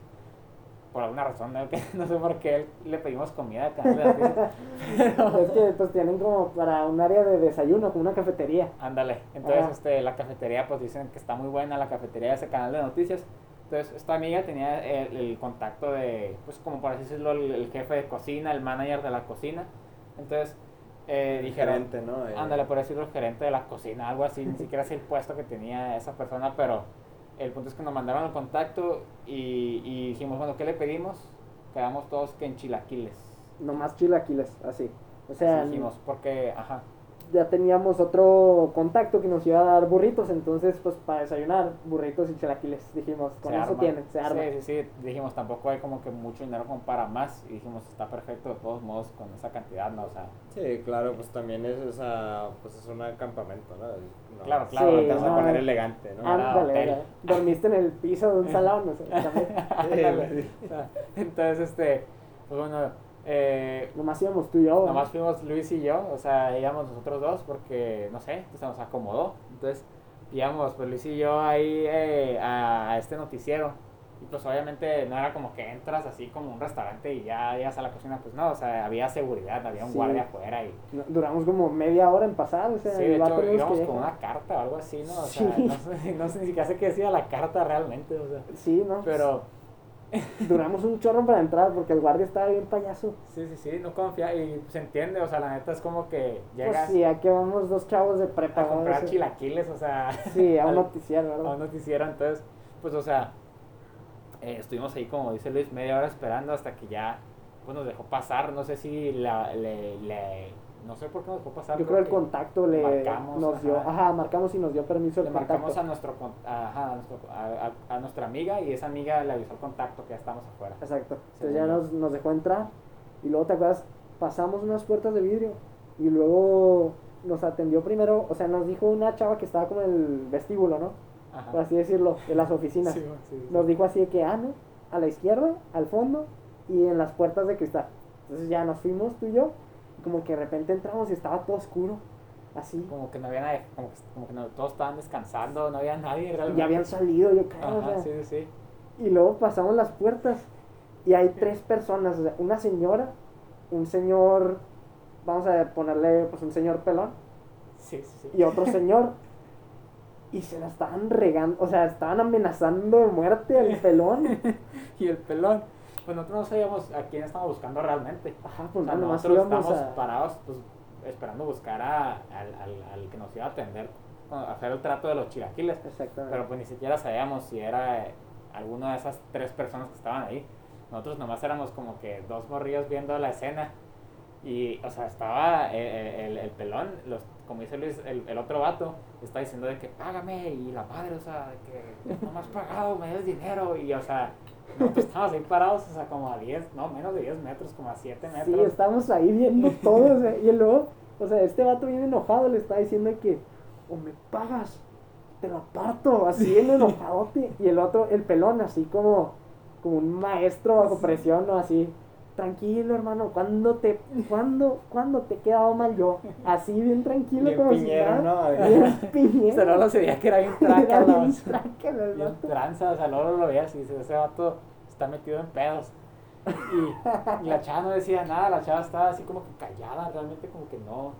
por alguna razón, no, sé por qué le pedimos comida al canal de noticias. Es que pues tienen como para un área de desayuno, como una cafetería. Ándale, entonces este, la cafetería pues dicen que está muy buena la cafetería de ese canal de noticias. Entonces esta amiga tenía el, contacto de, pues como por así decirlo, el, jefe de cocina, el manager de la cocina. Entonces eh, dijeron, gerente, ¿no? Ándale, por decirlo, el gerente de la cocina, algo así, ni siquiera es el puesto que tenía esa persona, pero el punto es que nos mandaron el contacto y, y dijimos, bueno, ¿qué le pedimos? Quedamos todos que en chilaquiles. Nomás chilaquiles, así. O sea, dijimos, porque, ajá ya teníamos otro contacto que nos iba a dar burritos, entonces pues para desayunar, burritos y chilaquiles, dijimos, con eso tienen, se arma. Sí, sí, sí, dijimos, tampoco hay como que mucho dinero como para más, y dijimos, está perfecto de todos modos con esa cantidad, ¿no? O sea. Sí, claro, pues también es, esa, pues es un campamento, ¿no? claro, claro, te vas a poner elegante, ¿no? Ándale, dormiste en el piso de un salón, no sé, también. entonces, este, pues bueno eh, nomás íbamos tú y yo. Nomás fuimos Luis y yo, o sea, íbamos nosotros dos porque, no sé, se nos acomodó. Entonces, íbamos pues Luis y yo ahí eh, a, este noticiero. Y pues obviamente no era como que entras así como un restaurante y ya llegas a la cocina, pues no, o sea, había seguridad, había un guardia afuera y... Duramos como media hora en pasar, o sea... Sí, de hecho íbamos con una carta o algo así, ¿no? O sea, no, sé, no sé ni siquiera sé qué decía la carta realmente, o sea... Sí, ¿no? Pero duramos un chorro para entrar porque el guardia estaba bien payaso. Sí, sí, sí, no confía y se entiende, o sea, la neta es como que llegas. Pues sí, aquí vamos dos chavos de prepa. A comprar chilaquiles, o sea. Sí, a un noticiero, ¿verdad? A un noticiero, entonces, pues, o sea, eh, estuvimos ahí, como dice Luis, media hora esperando hasta que ya, pues, nos dejó pasar, no sé si la, le, le no sé por qué nos dejó pasar. Yo creo, el contacto le marcamos, nos dio, ajá. marcamos y nos dio permiso le marcamos a nuestro, ajá, a, nuestro a, nuestra amiga y esa amiga le avisó el contacto que ya estamos afuera. Exacto. Entonces ya nos, nos dejó entrar y luego te acuerdas, pasamos unas puertas de vidrio y luego nos atendió primero, o sea, nos dijo una chava que estaba como en el vestíbulo, ¿no? Ajá. Por así decirlo, de las oficinas. Sí, sí, nos dijo así de que, ah, no, a la izquierda, al fondo y en las puertas de cristal. Entonces ya nos fuimos tú y yo como que de repente entramos y estaba todo oscuro. Así. Como que no había nadie, como que, como que no, todos estaban descansando, no había nadie realmente. Ya habían salido, yo creo. sí, sí. Y luego pasamos las puertas y hay tres personas, o sea, una señora, un señor, vamos a ponerle pues un señor pelón. Sí, sí, sí. Y otro señor. y se la estaban regando, o sea, estaban amenazando de muerte al pelón. y el pelón pues nosotros no sabíamos a quién estábamos buscando realmente. Ajá, pues nosotros estábamos parados, pues, esperando buscar a, al, al, que nos iba a atender, a hacer el trato de los chilaquiles. Exactamente. Pero pues ni siquiera sabíamos si era alguna de esas tres personas que estaban ahí. Nosotros nomás éramos como que dos morrillos viendo la escena. Y, o sea, estaba el, el, pelón, los, como dice Luis, el, el, otro vato, está diciendo de que págame y la madre, o sea, de que no me has pagado, me des dinero. Y, o sea, nosotros estábamos ahí parados, o sea, como a 10, no, menos de 10 metros, como a 7 metros. Sí, estamos ahí viendo todo, o sea, y luego, o sea, este vato bien enojado le está diciendo que, o me pagas, te lo parto, así en enojadote. Y el otro, el pelón, así como, como un maestro bajo presión, o así tranquilo, hermano, ¿cuándo te, cuándo, cuándo te he quedado mal yo? Así, bien tranquilo, bien como piñero, si nada. ¿no? Bien piñero. O sea, no se veía que era bien tranca, bien bien tranza, o sea, luego lo veías y dices, ese vato está metido en pedos. Y, y, la chava no decía nada, la chava estaba así como que callada, realmente como que no,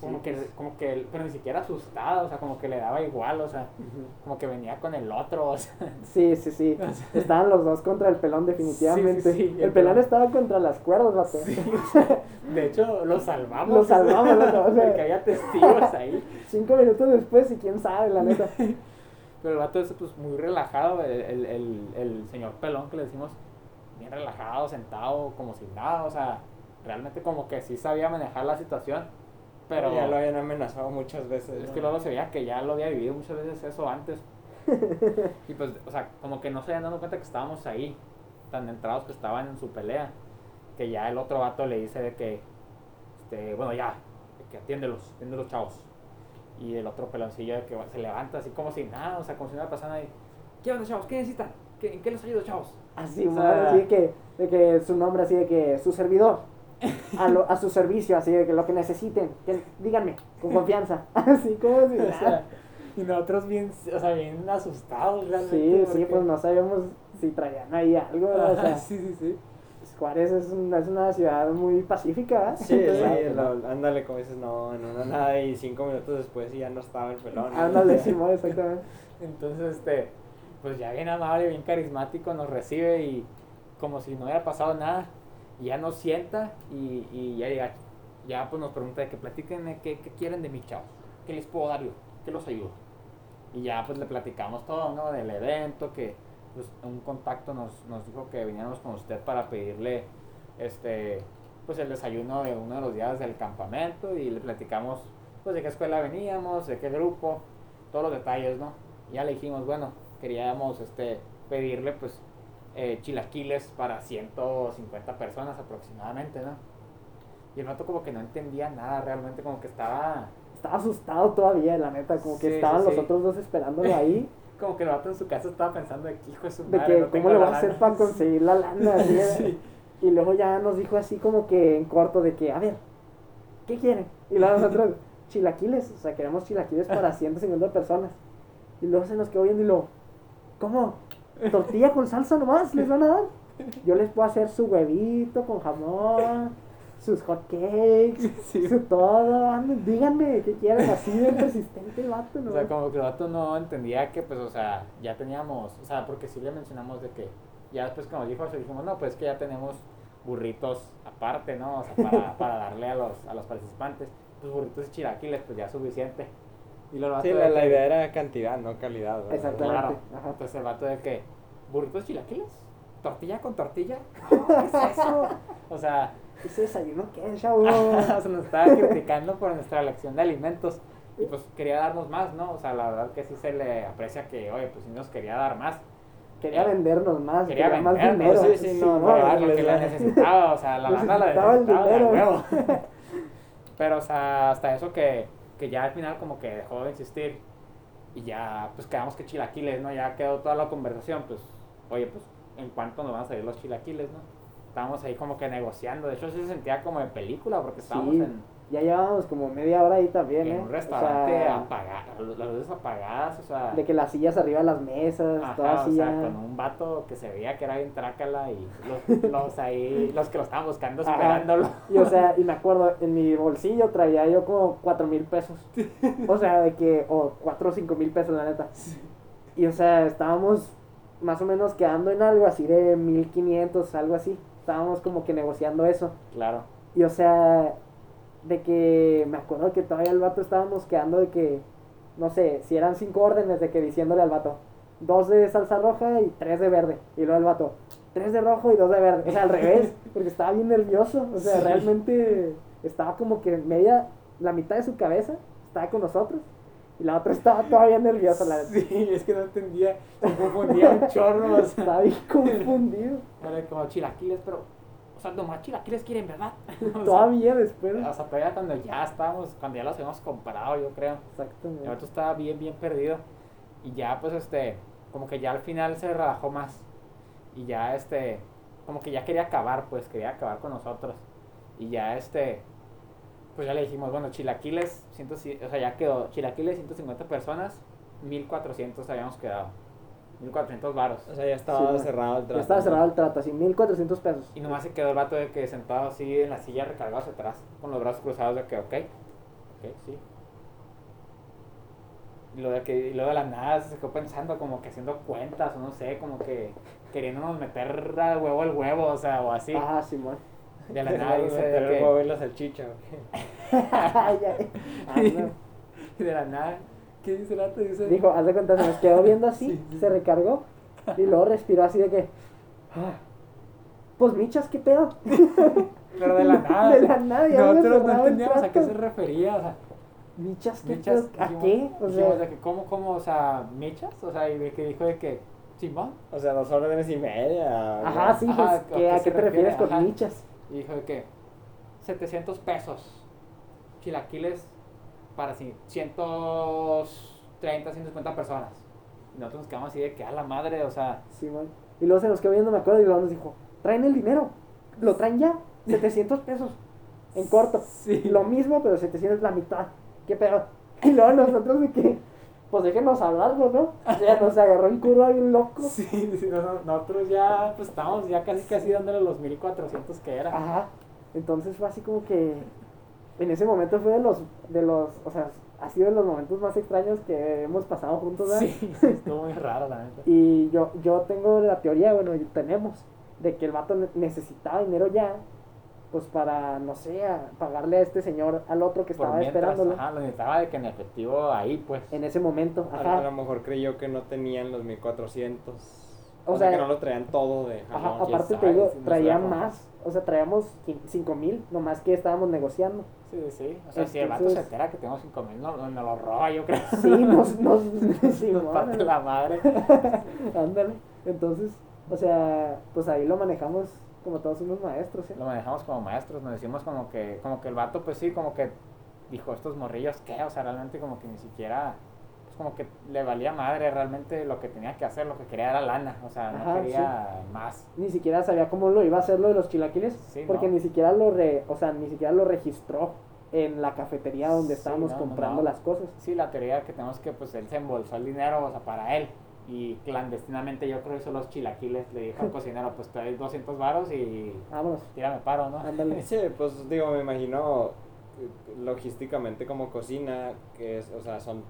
como que, como que, pero ni siquiera asustada, o sea, como que le daba igual, o sea, como que venía con el otro, o sea. Sí, sí, sí, estaban los dos contra el pelón definitivamente. Sí, el, pelón, estaba contra las cuerdas, vato. de hecho, lo salvamos. Lo salvamos, ¿no? o sea, que había testigos ahí. Cinco minutos después y quién sabe, la neta. Pero el vato es pues muy relajado, el, el, el señor pelón que le decimos bien relajado, sentado, como sin nada, o sea, realmente como que sí sabía manejar la situación, pero... Ya lo habían amenazado muchas veces. Es que luego se veía que ya lo había vivido muchas veces eso antes. y pues, o sea, como que no se habían dado cuenta que estábamos ahí, tan entrados que estaban en su pelea, que ya el otro vato le dice de que, este, bueno, ya, que atiéndelos, atiéndelos chavos. Y el otro peloncillo que se levanta así como si nada, o sea, como si nada pasara ahí. ¿Qué onda, chavos? ¿Qué necesitan? ¿En qué les ayudo, chavos? Así, así de que, de que su nombre, así de que su servidor, a, lo, a su servicio, así de que lo que necesiten, que, díganme, con confianza, así como si, y nosotros bien, o sea, bien asustados realmente. Sí, sí, pues no sabíamos si traían ahí algo, o sea. sí, sí, sí. Juárez es una, es una ciudad muy pacífica, Sí, sí, ándale, como dices, no, no, nada, y cinco minutos después y ya no estaba el pelón. Ándale, Simón, exactamente. Entonces, este, pues ya bien amable, bien carismático, nos recibe y como si no hubiera pasado nada, y ya nos sienta y, y ya llega, ya pues nos pregunta de que platiquen, qué, qué quieren de mi chavo, qué les puedo dar yo, qué los ayudo. Y ya pues le platicamos todo, ¿no? Del evento, que pues, un contacto nos, nos dijo que viniéramos con usted para pedirle este pues el desayuno de uno de los días del campamento y le platicamos pues de qué escuela veníamos, de qué grupo, todos los detalles, ¿no? ya le dijimos, bueno, queríamos este pedirle pues eh, chilaquiles para 150 personas aproximadamente, ¿no? Y el rato como que no entendía nada, realmente como que estaba... Estaba asustado todavía, la neta, como que estaban los otros dos esperándolo ahí. como que el vato en su casa estaba pensando de que hijo de su madre. De que cómo le va a hacer para conseguir la lana. Y luego ya nos dijo así como que en corto de que, a ver, ¿qué quieren? Y luego nosotros, chilaquiles, o sea, queremos chilaquiles para 150 personas. Y luego se nos quedó viendo y lo, ¿cómo? ¿Tortilla con salsa nomás les van a dar? Yo les puedo hacer su huevito con jamón sus hotcakes, sí. su todo, díganme qué quieren, así de persistente el vato, ¿no? O sea, como que el vato no entendía que, pues, o sea, ya teníamos, o sea, porque sí le mencionamos de que, ya después cuando dijo eso, dijimos, no, pues que ya tenemos burritos aparte, ¿no? O sea, para, para darle a los, a los participantes, pues burritos y chilaquiles, pues ya suficiente. Y lo sí, la, la, idea era cantidad, no calidad. ¿verdad? Exactamente. Claro. Entonces el vato de que, burritos chilaquiles, tortilla con tortilla, ¿qué es eso? o sea, ese desayuno qué, chavo. se nos estaba criticando por nuestra elección de alimentos. Y pues quería darnos más, ¿no? O sea, la verdad que sí se le aprecia que, oye, pues sí nos quería dar más. Quería vendernos más, quería, quería más dinero. Sí, sí, no, no, no que la necesitaba, o sea, la lana la necesitaba el dinero. Pero, o sea, hasta eso que, que ya al final como que dejó de insistir. Y ya, pues quedamos que chilaquiles, ¿no? Ya quedó toda la conversación, pues, oye, pues, ¿en cuánto nos van a salir los chilaquiles, no? Estábamos ahí como que negociando. De hecho, se sentía como de película porque estábamos en. Ya llevábamos como media hora ahí también, en ¿eh? un restaurante apagado, las luces apagadas, o sea. De que las sillas arriba de las mesas, ajá, todas o sea, con un vato que se veía que era bien trácala y los, los ahí, los que lo estaban buscando esperándolo. Y o sea, y me acuerdo, en mi bolsillo traía yo como cuatro mil pesos. O sea, de que, o cuatro o cinco mil pesos, la neta. Y o sea, estábamos más o menos quedando en algo así de mil quinientos, algo así estábamos como que negociando eso. Claro. Y o sea, de que me acuerdo que todavía el vato estábamos quedando de que, no sé, si eran cinco órdenes de que diciéndole al vato, dos de salsa roja y tres de verde. Y luego el vato, tres de rojo y dos de verde. O sea, al revés, porque estaba bien nervioso. O sea, realmente estaba como que media, la mitad de su cabeza estaba con nosotros. Y la otra estaba todavía nerviosa, la Sí, es que no entendía, se confundía un chorro. O sea. Estaba bien confundido. Era como chilaquiles, pero, o sea, nomás chilaquiles quieren, ¿verdad? todavía después. O sea, todavía cuando ya estábamos, cuando ya los habíamos comprado, yo creo. Exactamente. El otro estaba bien, bien perdido. Y ya, pues, este, como que ya al final se relajó más. Y ya, este, como que ya quería acabar, pues, quería acabar con nosotros. Y ya, este, pues ya le dijimos, bueno, chilaquiles, ciento, o sea, ya quedó, chilaquiles 150 personas, 1400 habíamos quedado. 1400 varos. O sea, ya estaba cerrado el trato. Ya estaba cerrado el trato, así, 1400 pesos. Y nomás se quedó el vato de que sentado así en la silla recargado hacia atrás, con los brazos cruzados de que, ok, ok, sí. Y lo de que, y luego de la nada se quedó pensando, como que haciendo cuentas, o no sé, como que queriéndonos meter al huevo al huevo, o sea, o así. Ah, sí, bueno. De la nada dice de que... y la salchicha, de la nada, ¿qué dice el vato? Dice... Dijo, haz de cuenta, se nos quedó viendo así, se recargó, y luego respiró así de que... Ah, pues michas, ¿qué pedo? Pero de la nada. De la nada, ya Nosotros no entendíamos a qué se refería, o sea... ¿Michas qué michas, ¿A qué? O sea, o sea, que ¿cómo, cómo, o sea, michas? O sea, y de que dijo de que... Simón. O sea, dos órdenes y media. Ajá, sí, pues, ¿qué, ¿a qué, te refieres con michas? Y dijo de que 700 pesos chilaquiles para 130, 150 personas. Y nosotros nos quedamos así de que a la madre, o sea. Sí, man. Y luego se nos quedó viendo, me acuerdo, y luego nos dijo, traen el dinero, lo traen ya, 700 pesos, en corto. Sí. Lo mismo, pero 700 la mitad. ¿Qué pedo? Y luego nosotros de que, pues déjenos hablarlo, ¿no? Ya nos agarró en curva bien loco. Sí, sí nosotros ya, pues estamos ya casi casi dándole los 1400 que era. Ajá. Entonces fue así como que en ese momento fue de los, de los, o sea, ha sido de los momentos más extraños que hemos pasado juntos, ¿verdad? Sí, estuvo muy raro, la neta. y yo, yo tengo la teoría, bueno, tenemos, de que el vato necesitaba dinero ya, pues para, no sé, pagarle a este señor al otro que estaba esperándolo. Ajá, lo necesitaba de que en efectivo ahí, pues. En ese momento, ajá. A, lo mejor creyó que no tenían los 1400. O, sea, que no lo traían todo de Ajá, aparte te digo, traían más. O sea, traíamos 5 mil, nomás que estábamos negociando. Sí, sí. O sea, si el vato se entera que tenemos 5 mil, no, no, lo roba, yo creo. Sí, nos, nos, sí, nos parte la madre. Ándale. Entonces, o sea, pues ahí lo manejamos como todos unos maestros, ¿sí? Lo manejamos como maestros, nos decimos como que, como que el vato, pues sí, como que dijo, estos morrillos, ¿qué? O sea, realmente como que ni siquiera como que le valía madre realmente lo que tenía que hacer, lo que quería era lana, o sea, no quería más. Ni siquiera sabía cómo lo iba a hacer lo de los chilaquiles, porque ni siquiera lo re, o sea, ni siquiera lo registró en la cafetería donde estábamos comprando las cosas. Sí, la teoría que tenemos que pues él se embolsó el dinero, o sea, para él. Y clandestinamente yo creo que hizo los chilaquiles, le dijo al cocinero, pues te doy 200 varos y Vámonos. tírame paro, ¿no? Sí, pues digo, me imagino eh, logísticamente como cocina, que es, o sea, son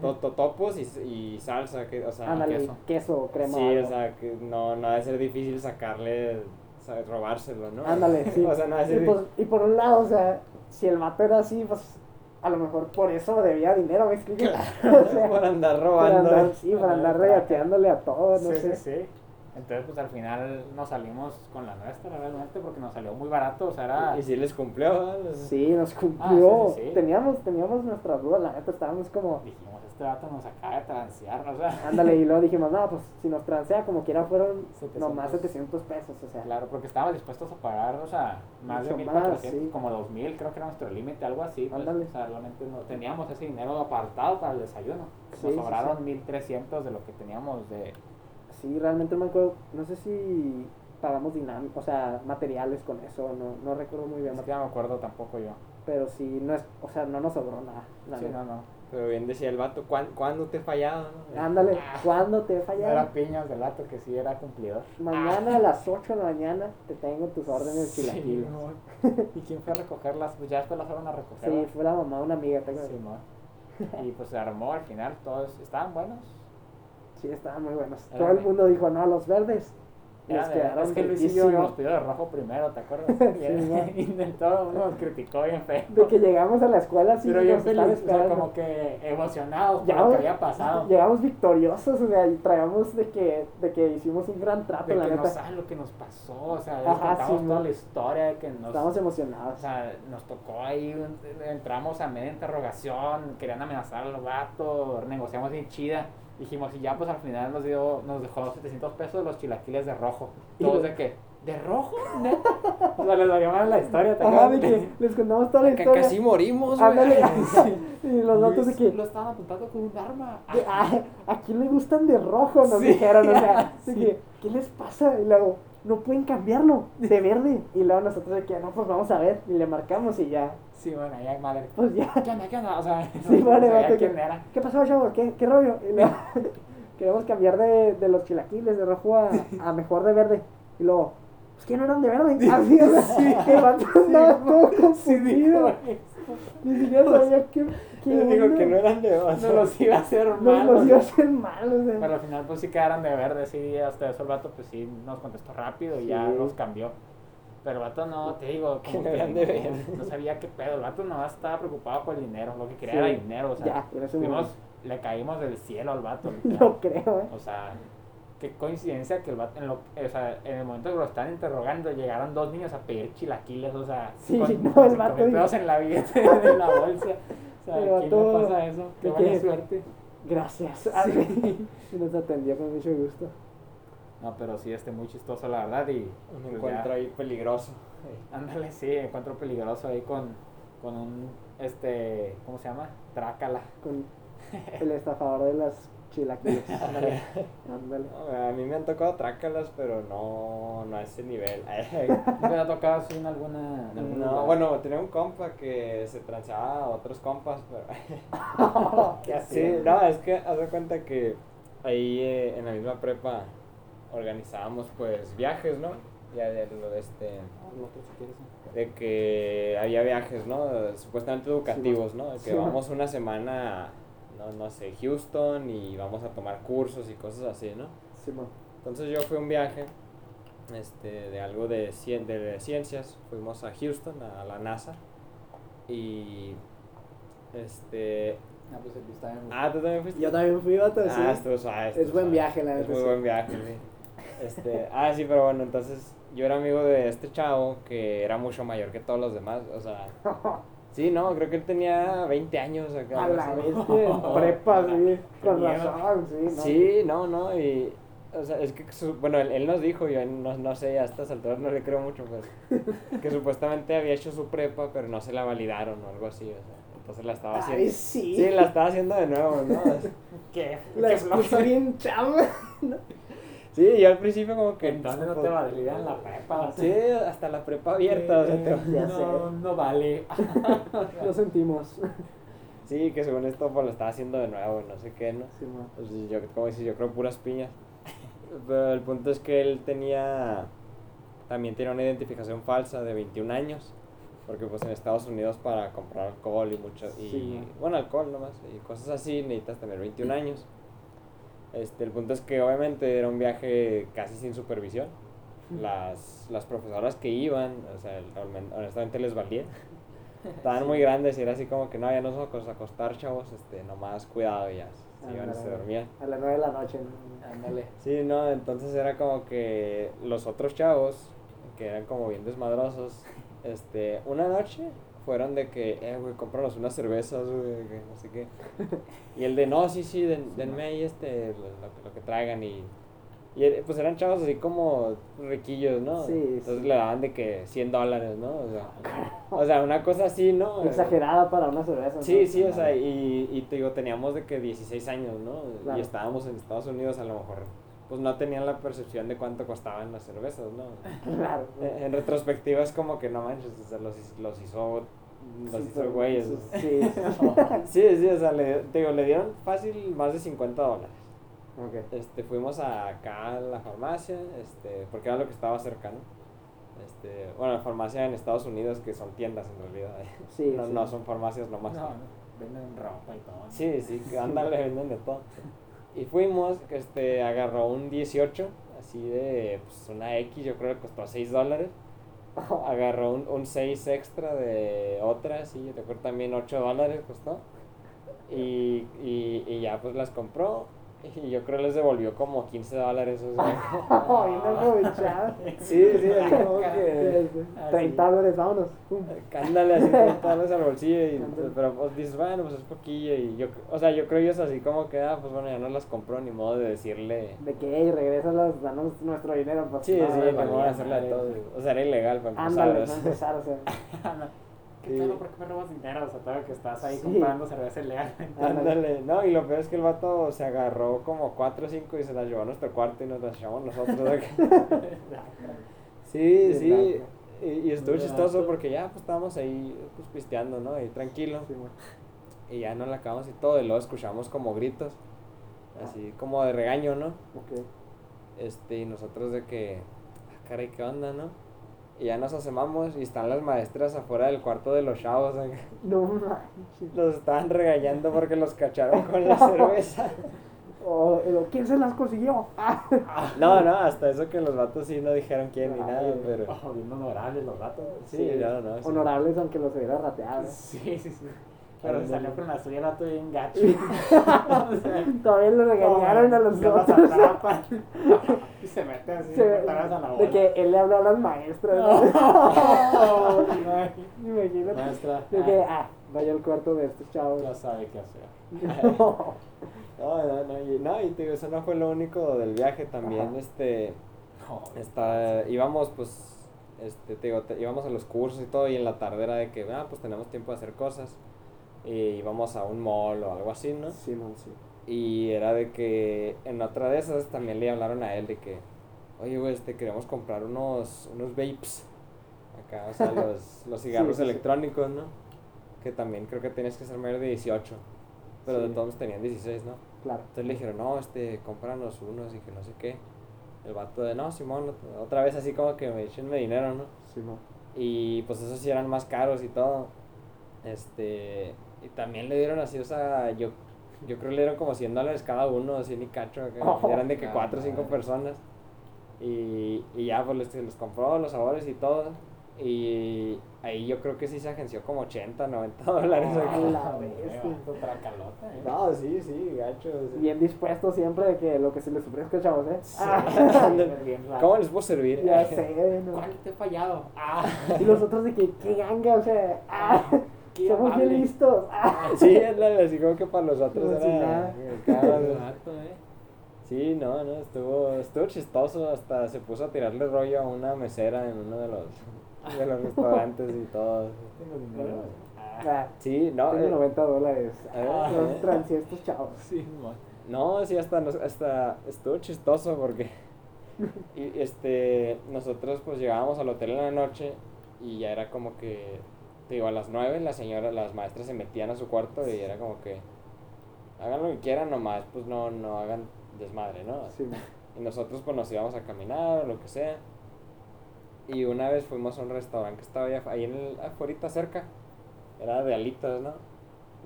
totopos y, y salsa, que, o sea, queso. queso, crema. Sí, o sea, que no, no debe ser difícil sacarle, o sea, robárselo, ¿no? Ándale, sí. o sea, no y, pues, y por un lado, o sea, si el vato era así, pues a lo mejor por eso debía dinero, ¿me explico? o sea, por andar robando. Por andar, sí, por andar regateándole a todos, no sí, sé. Sí, sí. Entonces, pues al final nos salimos con la nuestra realmente porque nos salió muy barato, o sea, era... Y sí les cumplió, Sí, nos cumplió. Ah, teníamos, teníamos nuestras dudas, la neta, estábamos como... Dijimos, este vato nos acaba de transear, o sea... Ándale, y luego dijimos, no, pues si nos transea como quiera fueron 700. nomás 700 pesos, o sea... Claro, porque estábamos dispuestos a pagar, o sea, más de 1400, sí. como 2000, creo que era nuestro límite, algo así. Pues. O sea, realmente no, teníamos ese dinero apartado para el desayuno. Nos sobraron 1300 de lo que teníamos de sí, realmente no me acuerdo, no sé si pagamos dinámico, o sea, materiales con eso, no, no recuerdo muy bien. Es que no me acuerdo tampoco yo. Pero sí, no es, o sea, no nos sobró nada. sí, no, no. Pero bien decía el vato, ¿cuándo, te he fallado? Ándale, ah. ¿cuándo te he fallado? Era piñas del vato que sí era cumplidor. Mañana a las 8 de la mañana te tengo tus órdenes sí, ¿Y quién fue a recogerlas? Pues ya después las fueron a recoger. Sí, fue la mamá de una amiga. Tengo sí, Y pues se armó al final, todos estaban buenos. Sí, estaban muy buenos. Todo el mundo dijo, no, los verdes. Les quedaron es que Luis y yo nos pidió de rojo primero, ¿te acuerdas? sí, Intentó, uno nos criticó bien feo. De que llegamos a la escuela sí, Pero yo feliz, o sea, como que emocionados por lo que había pasado. Llegamos victoriosos, o sea, y traíamos de que, de que hicimos un gran trato, de la que neta. no sabes lo que nos pasó, o sea, Ajá, contamos toda la historia de que nos... Estábamos emocionados. O sea, nos tocó ahí, entramos a media interrogación, querían amenazar al vato, negociamos bien chida dijimos, y ya pues al final nos dio, nos dejó 700 pesos los chilaquiles de rojo. Todos de que, ¿de rojo? ¿Neta? o sea, les daría mal la historia. Ajá, de que les contamos toda la historia. Que casi morimos, Ándale. y los datos de que... Lo estaban apuntando con un arma. Ah, ¿A quién le gustan de rojo? Nos dijeron, o sea, de que, ¿qué les pasa? Y luego, no pueden cambiarlo de verde. Y luego nosotros de que, no, pues vamos a ver. Y le marcamos y ya. Sí, bueno, ya madre. Pues ya. ¿Qué onda? ¿Qué onda? O sea, sí, no, vale, quién era. ¿Qué pasó, chavo? ¿Qué, qué rollo? Y luego, queremos cambiar de, de los chilaquiles de rojo a, a mejor de verde. Y luego, pues que no eran de verde. Así, sí, que va todo confundido. Ni siquiera sabía qué digo que no eran de No los iba a hacer mal. No los iba a hacer mal, o sea. Pero al final, pues sí quedaron de verde, sí. Hasta eso el vato, pues sí, nos contestó rápido y ya los cambió. Pero el vato no, te digo, como que no, no, sabía qué pedo. El vato no estaba preocupado por el dinero. Lo que quería era dinero, o sea. Ya, fuimos, le caímos del cielo al vato. Lo creo, eh. O sea, qué coincidencia que el vato, en, lo, o sea, en el momento que lo están interrogando, llegaron dos niños a pedir chilaquiles, o sea, sí, con, no, el vato pedos en la billete de la bolsa. Sea, ¿quién le pasa eso? Qué buena suerte. Gracias. Sí. nos atendió con mucho gusto. No, pero sí, este muy chistoso, la verdad. Y un pues encuentro ahí peligroso. Ándale, sí, encuentro peligroso ahí con, con un, este, ¿cómo se llama? Trácala. Con el estafador de las chilaquiles. Ándale. a mí me han tocado trácalas, pero no, no a ese nivel. ¿Te ha tocado así en alguna.? no, bueno, tenía un compa que se transeaba a otros compas, pero. ¿Qué sí, no, es que haz de cuenta que ahí eh, en la misma prepa organizábamos pues viajes, ¿no? Ya de lo de este. De que había viajes, ¿no? Supuestamente educativos, ¿no? De que vamos una semana no, no sé, Houston y vamos a tomar cursos y cosas así, ¿no? Sí, Entonces yo fui a un viaje este, de algo de, de, ciencias, fuimos a Houston, a la NASA, y este... Ah, pues ah, ¿tú también fuiste? Yo también fui, vato, sí. Ah, esto, ah, es buen viaje, la verdad. Es muy buen viaje, sí. Este, ah, sí, pero bueno, entonces yo era amigo de este chavo que era mucho mayor que todos los demás, o sea... Sí, no, creo que él tenía 20 años acá. A la vez, prepa, sí, con razón, sí. No, sí, no, no, y, o sea, es que, bueno, él, nos dijo, yo no, no sé, a estas alturas no le creo mucho, pues, que supuestamente había hecho su prepa, pero no se la validaron o algo así, o sea, entonces la estaba haciendo. Ay, sí. Sí, la estaba haciendo de nuevo, ¿no? ¿Qué? La excusa bien chamba. Sí, yo al principio como que... Entonces no te validan la prepa. Sí, hasta la prepa abierta. no, no vale. Lo sentimos. Sí, que según esto pues lo estaba haciendo de nuevo, no sé qué, ¿no? Sí, pues, yo, como dices, yo creo puras piñas. Pero el punto es que él tenía... También tenía una identificación falsa de 21 años. Porque pues en Estados Unidos para comprar alcohol y mucho... Y, bueno, alcohol nomás. Y cosas así necesitas tener 21 años. Este, el punto es que obviamente era un viaje casi sin supervisión. Las, las profesoras que iban, o sea, honestamente les valía. Estaban muy grandes y era así como que no, ya nos vamos a acostar, chavos, este, nomás cuidado ya. iban, se dormían. A las 9 de la noche, ándale. Sí, no, entonces era como que los otros chavos, que eran como bien desmadrosos, este, una noche fueron de que, eh, güey, cómpranos unas cervezas, güey, que no sé qué. Y el de, no, sí, sí, denme ahí este, lo, que traigan y... Y eh, pues eran chavos así como riquillos, ¿no? Sí, Entonces le daban de que 100 dólares, ¿no? O sea, o sea, una cosa así, ¿no? Exagerada para una cerveza. Sí, sí, o sea, y, y te digo, teníamos de que 16 años, ¿no? Y estábamos en Estados Unidos a lo mejor pues no tenían la percepción de cuánto costaban las cervezas, ¿no? Claro. En, retrospectiva es como que no manches, o sea, los, los hizo, los hizo güeyes. Sí, sí, sí, o sea, le, digo, le dieron fácil más de 50 dólares. Okay. Este, fuimos a, acá a la farmacia, este, porque era lo que estaba cerca, ¿no? Este, bueno, la farmacia en Estados Unidos, que son tiendas en realidad. ¿eh? Sí, no, no son farmacias nomás. No, no, venden ropa y todo. Sí, sí, ándale, venden de todo. Y fuimos, este, agarró un 18, así de pues, una X, yo creo que costó 6 dólares. Agarró un, un 6 extra de otra, sí, recuerdo también 8 dólares costó. Y, y, y ya pues las compró y yo creo les devolvió como 15 dólares. O sea. sí, sí, así como que. 30 dólares, vámonos. Cándale así 30 dólares al bolsillo. Y, pero pues dices, bueno, pues es poquillo. Y yo, o sea, yo creo ellos así como que, ah, pues bueno, ya no las compró, ni modo de decirle. De que, hey, regrésalas, danos nuestro dinero. Pues, sí, sí, no voy a hacerle a todos. O sea, era ilegal para empezar. Ándale, empezar, o sea. ¿Qué sí. ¿Por qué me robas dinero? O sea, todo que estás ahí comprando cerveza ilegal. Ándale, no, y lo peor es que el vato se agarró como 4 o 5 y se las llevó a nuestro cuarto y nos las echamos nosotros. sí, sí. Y, y estuvo chistoso porque ya pues estábamos ahí pues pisteando, ¿no? Y tranquilo. y ya no la acabamos y todo, y luego escuchamos como gritos, así como de regaño, ¿no? Ok. Este, y nosotros de que, ah, caray, ¿qué onda, no? Y ya nos asomamos y están las maestras afuera del cuarto de los chavos. No manches. Los estaban regañando porque los cacharon con la cerveza. Oh, ¿Quién se las consiguió? no, no, hasta eso que los vatos sí no dijeron quién ni nada, pero... Oh, bien honorables los vatos. Sí, no, no. Honorables aunque los hubiera rateado. Sí, sí, sí. Pero salió con la suya rato bien gacho. Todavía lo regañaron a los otros. y se mete así, se, a la De que él le habló a las maestras. No, Imagínate. Maestra. De que, ah, vaya al cuarto de estos chavos. Ya sabe qué hacer. no, no, no, y, no, y te digo, eso no fue lo único del viaje también, este, está, íbamos pues, este, te digo, íbamos a los cursos y todo, y en la tarde era de que, ah, pues tenemos tiempo de hacer cosas, y íbamos a un mall o algo así, ¿no? Sí, no, sí. Y era de que en otra de esas también le hablaron a él de que, oye, güey, este, queremos comprar unos, unos vapes. Acá, o sea, los, los cigarros electrónicos, ¿no? Que también creo que tenías que ser mayor de 18. Pero de todos tenían 16, ¿no? Claro. Entonces le dijeron, no, este, cómpranos unos y que no sé qué. El vato de, no, Simón, otra vez así como que me echenme dinero, ¿no? Simón. Y pues esos sí eran más caros y todo. Este, y también le dieron así, o sea, yo, yo creo que le dieron como 100 dólares cada uno, así ni cacho, que Oh. eran de que 4 o 5 personas. Y, y ya, pues les, les compró los sabores y todo. Y ahí yo creo que sí se agenció como 80, 90 dólares. Ah, acá. la bestia. Otra calota, ¿eh? No, sí, sí, gacho. sí. Bien dispuesto siempre de que lo que se les ofrezca, chavos, ¿eh? Ah, Bien raro. ¿Cómo les puedo servir? ya sé, ¿no? ¿Cuál te he fallado? Ah, Y los otros de que, qué ganga, o sea, ah, qué somos bien amable. listos. Ah. Sí, es la- así como que para los otros era... vato, ¿eh? Sí, no, no, estuvo, estuvo chistoso, hasta se puso a tirarle rollo a una mesera en uno de los, de los restaurantes y todo. Tengo dinero. Ah, Ah, Sí, no, tengo eh, 90 dólares. Ah. Los chavos. sí, mo- no, sí, hasta, nos- hasta estuvo chistoso porque y, este, nosotros pues llegábamos al hotel en la noche y ya era como que, te digo, a las nueve las señoras, las maestras se metían a su cuarto y era como que hagan lo que quieran nomás, pues no, no hagan desmadre, ¿no? Sí, Y nosotros pues nos íbamos a caminar o lo que sea. Y una vez fuimos a un restaurante que estaba ahí, en el, afuera cerca. Era de alitas, ¿no?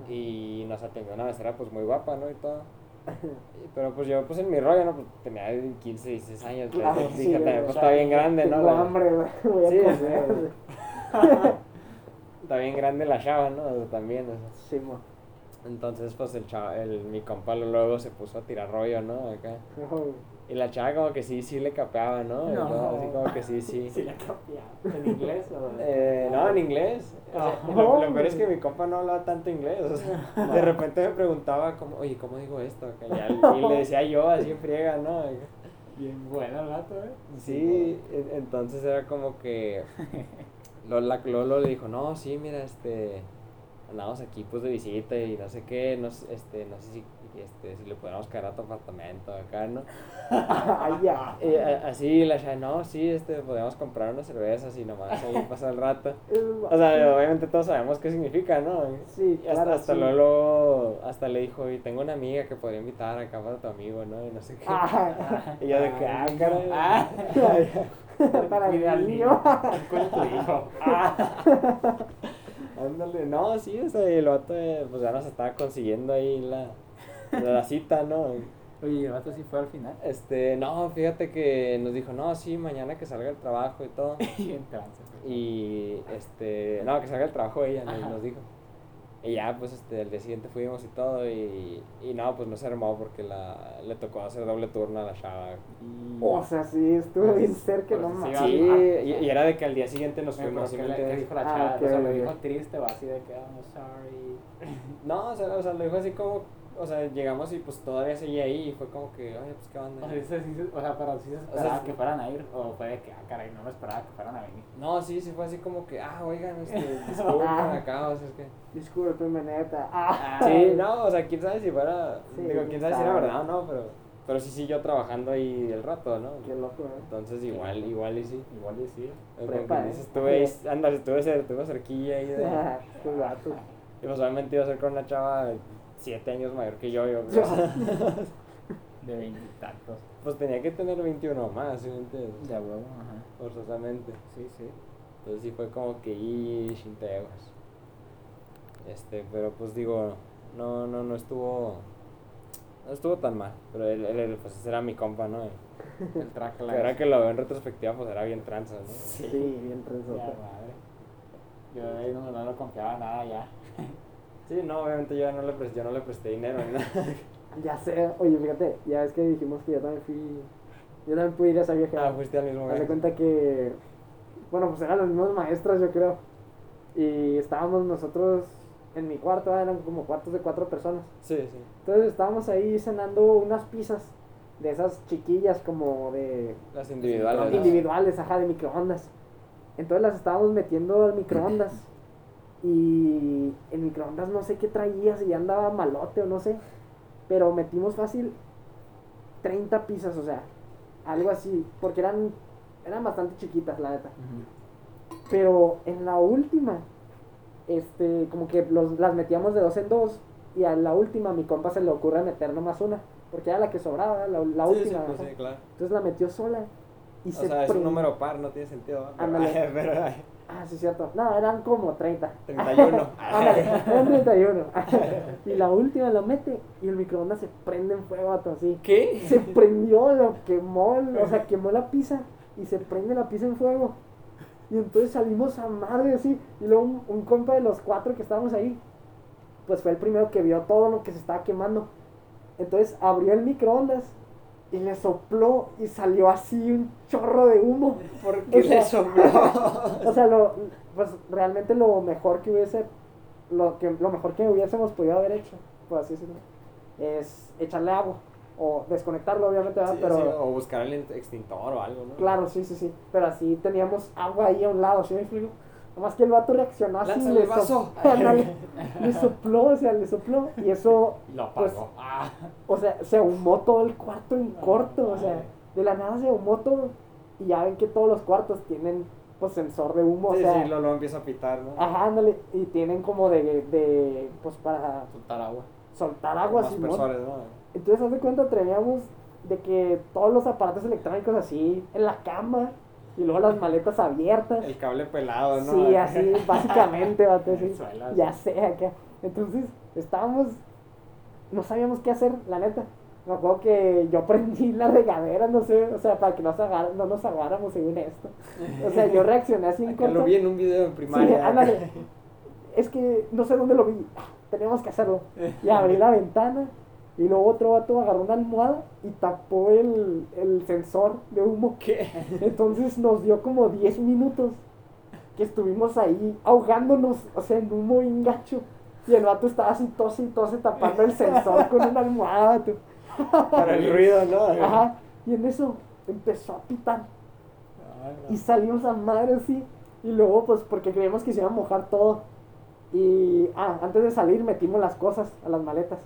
Y nos atendió una mesera pues muy guapa, ¿no? Y todo. Pero pues yo pues en mi rollo, ¿no? Pues tenía 15, 16 años. pero Claro, dije, sí, también, pues está bien grande, ¿no? Tengo hambre, güey. Sí. Está bien grande la chava, ¿no? O sea, también, o sea. Sí, mo. Entonces pues el chava, el, mi compa luego se puso a tirar rollo, ¿no? Acá. Oh, Y la chava como que sí, sí le capeaba, ¿no? No. Así como que sí, sí. Sí, la cambiaba. ¿En inglés o...? Eh, no, en inglés. Ah. lo, lo peor es que mi compa no hablaba tanto inglés. o sea, de repente me preguntaba, como, oye, ¿cómo digo esto? Y le decía yo así en friega, ¿no? Bien buena el ¿eh? Sí, en- entonces era como que Lola, Lolo le dijo, no, sí, mira, este, andamos aquí pues de visita y no sé qué, no, este, no sé si, este, si le podemos caer a tu apartamento acá, ¿no? Y a- así la chava, no, sí, este, podemos comprar unas cervezas y nomás ahí pasa el rato. O sea, obviamente todos sabemos qué significa, ¿no? Sí, Y hasta, claro, hasta sí. Lolo, hasta le dijo, y tengo una amiga que podría invitar acá para tu amigo, ¿no? Y no sé qué. Ah, Y yo de que, ah, caray. Ah. para el niño. Con tu hijo. Ándale, no, sí, o sea, y el vato, eh, pues ya nos estaba consiguiendo ahí la, la cita, ¿no? Oye, el vato sí fue al final. Este, no, fíjate que nos dijo, no, sí, mañana que salga el trabajo y todo. Y en trance. Y, este, no, que salga el trabajo ella, nos, Ajá. nos dijo. Y ya, pues, este, el día siguiente fuimos y todo, y, y no, pues no se armó porque la, le tocó hacer doble turno a la chava. Y... O sea, sí, estuvo bien cerca, no Pues sí, mames. Sí, ah, y, y era de que al día siguiente nos fuimos. ¿sí ¿qué, me le- dijo la Ah, chava? ok, o sea, lo dijo triste o así de que, I'm sorry. No, o sea, o sea, lo dijo así como, o sea, llegamos y pues todavía seguía ahí y fue como que, oye, pues qué onda. O sea, sí, sí, o sea, pero sí se esperaba que fueran a ir. O fue de que, ah, caray, no me esperaba que fueran a venir. No, sí, sí fue así como que, ah, oigan, este, disculpen acá, o sea, es que... Discúlpeme, neta. Ah, Sí, no, o sea, quién sabe si fuera, Sí, digo, quién sabe si era verdad o no, pero, pero sí, sí, yo trabajando ahí el rato, ¿no? Qué loco, ¿eh? Entonces igual, igual y sí. Igual y sí. Prepa, ¿eh? dices, estuve ahí, ándale, estuve, estuve cerquilla ahí de... Vatos. Y pues obviamente iba a ser con una chava siete años mayor que yo, yo creo. De veintitantos. Pues tenía que tener 21 más, ¿sí me entiendes? De huevo, ajá. Forzosamente. Sí, sí. Entonces sí fue como que y. Este, pero pues digo, no, no, no estuvo. No estuvo tan mal. Pero él, él, él, pues ese era mi compa, ¿no? El track Que ahora que lo veo en retrospectiva, pues era bien tranza, ¿no? Sí, bien Ya, trenzote. madre. Yo de ahí no, no lo confiaba nada ya. Sí, no, obviamente yo no le presté, yo no le presté dinero ni nada. Ya sé, oye, fíjate, ya es que dijimos que yo también fui. Yo también pude ir a esa viaje. Ah, fuiste al mismo viaje. cuenta que. Bueno, pues eran los mismos maestros, yo creo. Y estábamos nosotros en mi cuarto, ah, eran como cuartos de cuatro personas. Sí, sí. Entonces estábamos ahí cenando unas pizzas de esas chiquillas como de Las individuales. individuales, ajá, de microondas. Entonces las estábamos metiendo al microondas. Y el microondas no sé qué traía, si ya andaba malote o no sé. pero metimos fácil 30 pizzas, o sea, algo así, porque eran, eran bastante chiquitas, la neta. Pero en la última, este, como que los, las metíamos de dos en dos, y a la última mi compa se le ocurre meter nomás una, porque era la que sobraba, la, la última. Sí, pues sí, claro. Entonces la metió sola. Y o se sea, es un número par, no tiene sentido. Pero, Ah, sí, cierto. No, eran como 30. 31. Ándale, eran 31. y la última lo mete y el microondas se prende en fuego, así. ¿Qué? Se prendió, lo quemó, o sea, quemó la pizza y se prende la pizza en fuego. Y entonces salimos a madre así. Y luego un, un compa de los cuatro que estábamos ahí, pues fue el primero que vio todo lo que se estaba quemando. Entonces abrió el microondas y le sopló y salió así un chorro de humo. ¿Por qué le sopló? o sea, lo, pues realmente lo mejor que hubiese, lo, que, lo mejor que hubiésemos podido haber hecho, por así decirlo, es echarle agua. O desconectarlo, obviamente, pero... o buscar el extintor o algo, ¿no? Claro, sí, sí, sí. Pero así teníamos agua ahí a un lado, ¿sí me explico? Nomás que el vato reaccionó así. y le, vaso. le sopló, o sea, le sopló. Y eso. Lo apagó. Pues, ah. O sea, se ahumó todo el cuarto en corto. O sea, de la nada se ahumó todo. Y ya ven que todos los cuartos tienen pues sensor de humo. Sí, o sea, sí, lo, lo empieza a pitar, ¿no? Ajá, ándale. Y tienen como de. de pues para. Soltar agua. Soltar agua, sí. ¿no? Entonces, haz de cuenta, teníamos de que todos los aparatos electrónicos así en la cama y luego las maletas abiertas. El cable pelado, ¿no? Sí, así, básicamente, vato, Ya sé, acá. Entonces, estábamos, no sabíamos qué hacer, la neta. Me acuerdo que yo prendí la regadera, no sé, o sea, para que no, no nos agarráramos según esto. O sea, yo reaccioné así en corto. Lo vi en un video en primaria. Sí, Es que no sé dónde lo vi. Tenemos que hacerlo. Y abrí la ventana y luego otro vato agarró una almohada y tapó el, el sensor de humo. ¿Qué? Entonces nos dio como 10 minutos que estuvimos ahí ahogándonos, o sea, en humo y gacho. Y el vato estaba así tose y tose tapando el sensor con una almohada. Para el ruido, ¿no? Ajá. Y en eso empezó a pitar. Y salimos a madre así. Y luego, pues, porque creíamos que se iba a mojar todo. Y, ah, antes de salir metimos las cosas a las maletas.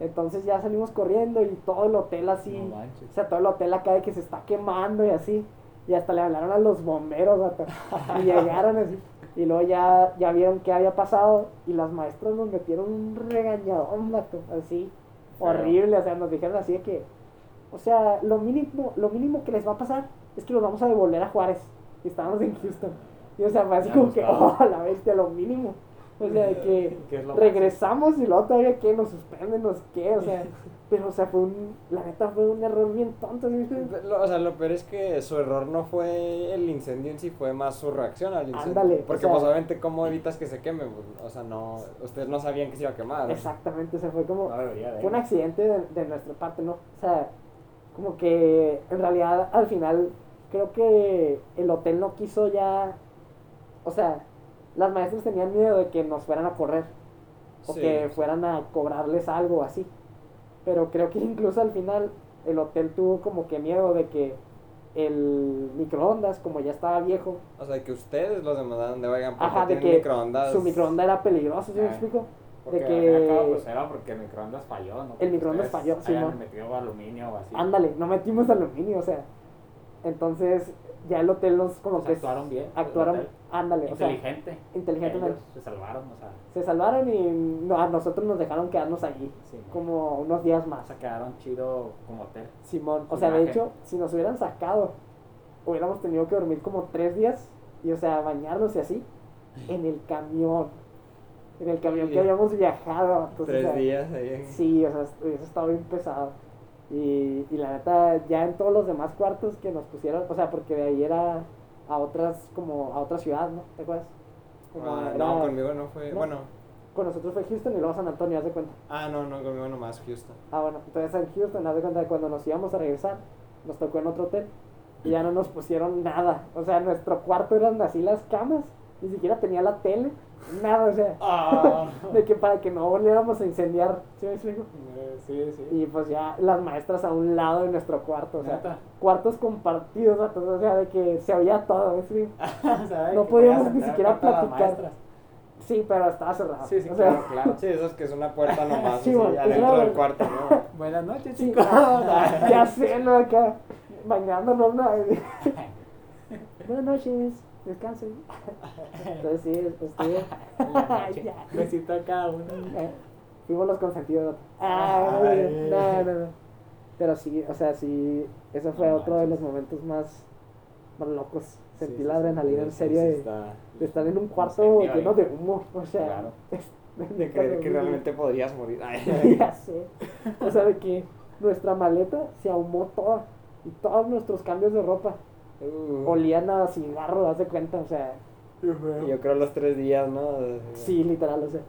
Entonces ya salimos corriendo y todo el hotel así, o sea, todo el hotel acá de que se está quemando y así. Y hasta le hablaron a los bomberos, y llegaron así. Y luego ya, ya vieron qué había pasado y las maestras nos metieron un regañadón, así, horrible, o sea, nos dijeron así de que, o sea, lo mínimo, lo mínimo que les va a pasar es que los vamos a devolver a Juárez. Y estábamos en Houston. Y o sea, fue así como que, oh, la bestia, lo mínimo. O sea, de que regresamos y luego todavía que nos suspenden, nos qué, o sea, pero o sea, fue un, la neta fue un error bien tonto. o sea, lo peor es que su error no fue el incendio en sí, fue más su reacción al incendio. Ándale. Porque pues obviamente cómo evitas que se queme, pues, o sea, no, ustedes no sabían que se iba a quemar. Exactamente, o sea, fue como, fue un accidente de, de nuestra parte, ¿no? O sea, como que en realidad al final creo que el hotel no quiso ya, o sea, las maestras tenían miedo de que nos fueran a correr o que fueran a cobrarles algo así. Pero creo que incluso al final el hotel tuvo como que miedo de que el microondas, como ya estaba viejo. O sea, que ustedes los demandaron de vayan porque Ajá, de que microondas. Su microondas era peligroso, ¿sí me explico? de que pues era porque el microondas falló, ¿no? el microondas falló, sí, ¿no? metido aluminio o así. Ándale, no metimos aluminio, o sea. Entonces, ya el hotel nos como que actuaron bien actuaron ándale inteligente. inteligente se salvaron o sea. Se salvaron y a nosotros nos dejaron quedarnos allí como unos días más. O sea quedaron chido como hotel. Simón o sea de hecho si nos hubieran sacado hubiéramos tenido que dormir como tres días y o sea bañarnos y así en el camión. En el camión que habíamos viajado tres días ahí sí o sea eso estaba bien pesado y, y la neta, ya en todos los demás cuartos que nos pusieron, o sea, porque de ahí era a otras, como a otra ciudad, ¿no? ¿Te acuerdas? Ah, no, conmigo no fue, bueno. Con nosotros fue Houston y luego San Antonio, haz de cuenta. Ah, no, no, conmigo nomás Houston. Ah, bueno, entonces en Houston, haz de cuenta de cuando nos íbamos a regresar, nos tocó en otro hotel y ya no nos pusieron nada. O sea, nuestro cuarto eran así las camas, ni siquiera tenía la tele nada, o sea, ah. de que para que no volviéramos a incendiar, ¿sí me explico? Eh, sí, sí. Y pues ya las maestras a un lado de nuestro cuarto, o sea, cuartos compartidos, o sea, de que se oía todo, ¿sí? o sea, no podíamos ni siquiera platicar. Sí, pero estaba cerrado. Sí, sí, claro, claro. Sí, eso es que es una puerta nomás, Sí, así, bueno, adentro claro. del cuarto, ¿no? Buenas noches, Sí, chicos. ya sé, ¿no? Acá, bañándonos, ¿no? Buenas noches, descansen. Entonces sí, estuve. Ya. Besito a cada uno. Eh, Fuimos los consentidos. Ay. no, no, no. Pero sí, o sea, sí, eso fue No otro de los momentos más, más locos. Sentí Sí, la adrenalina en serio de, está- de estar en un cuarto lleno de humo. O sea, Claro. De creer que realmente podrías morir. Ay. ya sé. O sea, de que nuestra maleta se ahumó toda. Y todos nuestros cambios de ropa Uh, olían a cigarro, haz de cuenta. O sea, Yo creo los tres días, ¿no? sí, literal. O sea,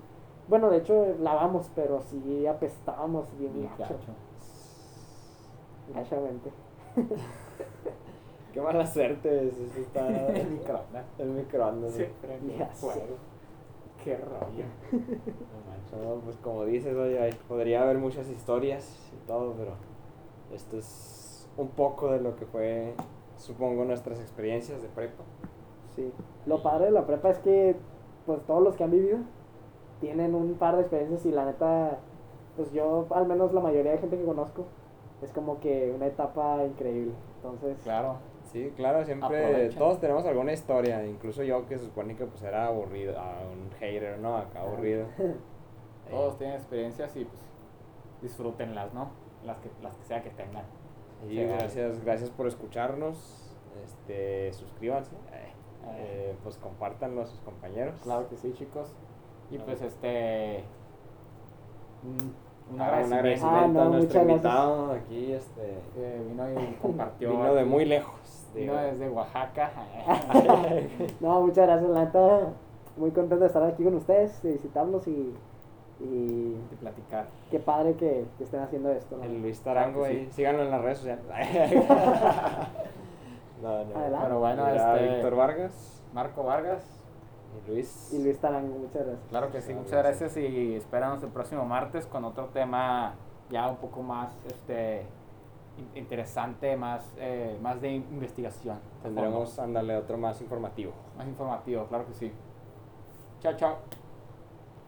bueno, de hecho lavamos, pero sí apestábamos bien gacho. gacho. Gachamente. Qué mala suerte. Eso sí está... El microondas. El microondas. Sí, fuego. sé. Qué rollo. No manches. No, pues como dices, oye, podría haber muchas historias y todo, pero esto es un poco de lo que fue, supongo, nuestras experiencias de prepa. Sí. Lo padre de la prepa es que, pues todos los que han vivido tienen un par de experiencias y la neta, pues yo, al menos la mayoría de gente que conozco, es como que una etapa increíble. Entonces, Claro. Sí, claro, siempre Aprovecha. todos tenemos alguna historia, incluso yo que se supone que pues era aburrido, ah, un hater, ¿no? Acá aburrido. Todos tienen experiencias y pues disfrútenlas, ¿no? Las que, las que sea que tengan. Y Sí, gracias, gracias por escucharnos. Este, suscríbanse. eh, Eh. pues compártanlo a sus compañeros. Claro que sí, chicos. Y No. pues este. Un, un Ah, agradecimiento. agradecimiento Ah, a nuestro gracias. invitado aquí, este, vino y compartió. vino de muy lejos. Vino digo. desde Oaxaca. no, muchas gracias, la neta. Muy contento de estar aquí con ustedes, de visitarlos y, y de platicar. qué padre que, que estén haciendo esto. ¿no? El Luis Tarango Claro sí. Síganlo en las redes sociales. no, no. Adelante. Pero bueno, este. Víctor Vargas Marco Vargas. y Luis. Y Luis Tarango, muchas gracias. Claro que sí, muchas gracias. gracias y espéranos el próximo martes con otro tema ya un poco más este in- interesante, más, eh, más de investigación. Tendremos, ándale, otro más informativo. más informativo, claro que sí. Chao, chao.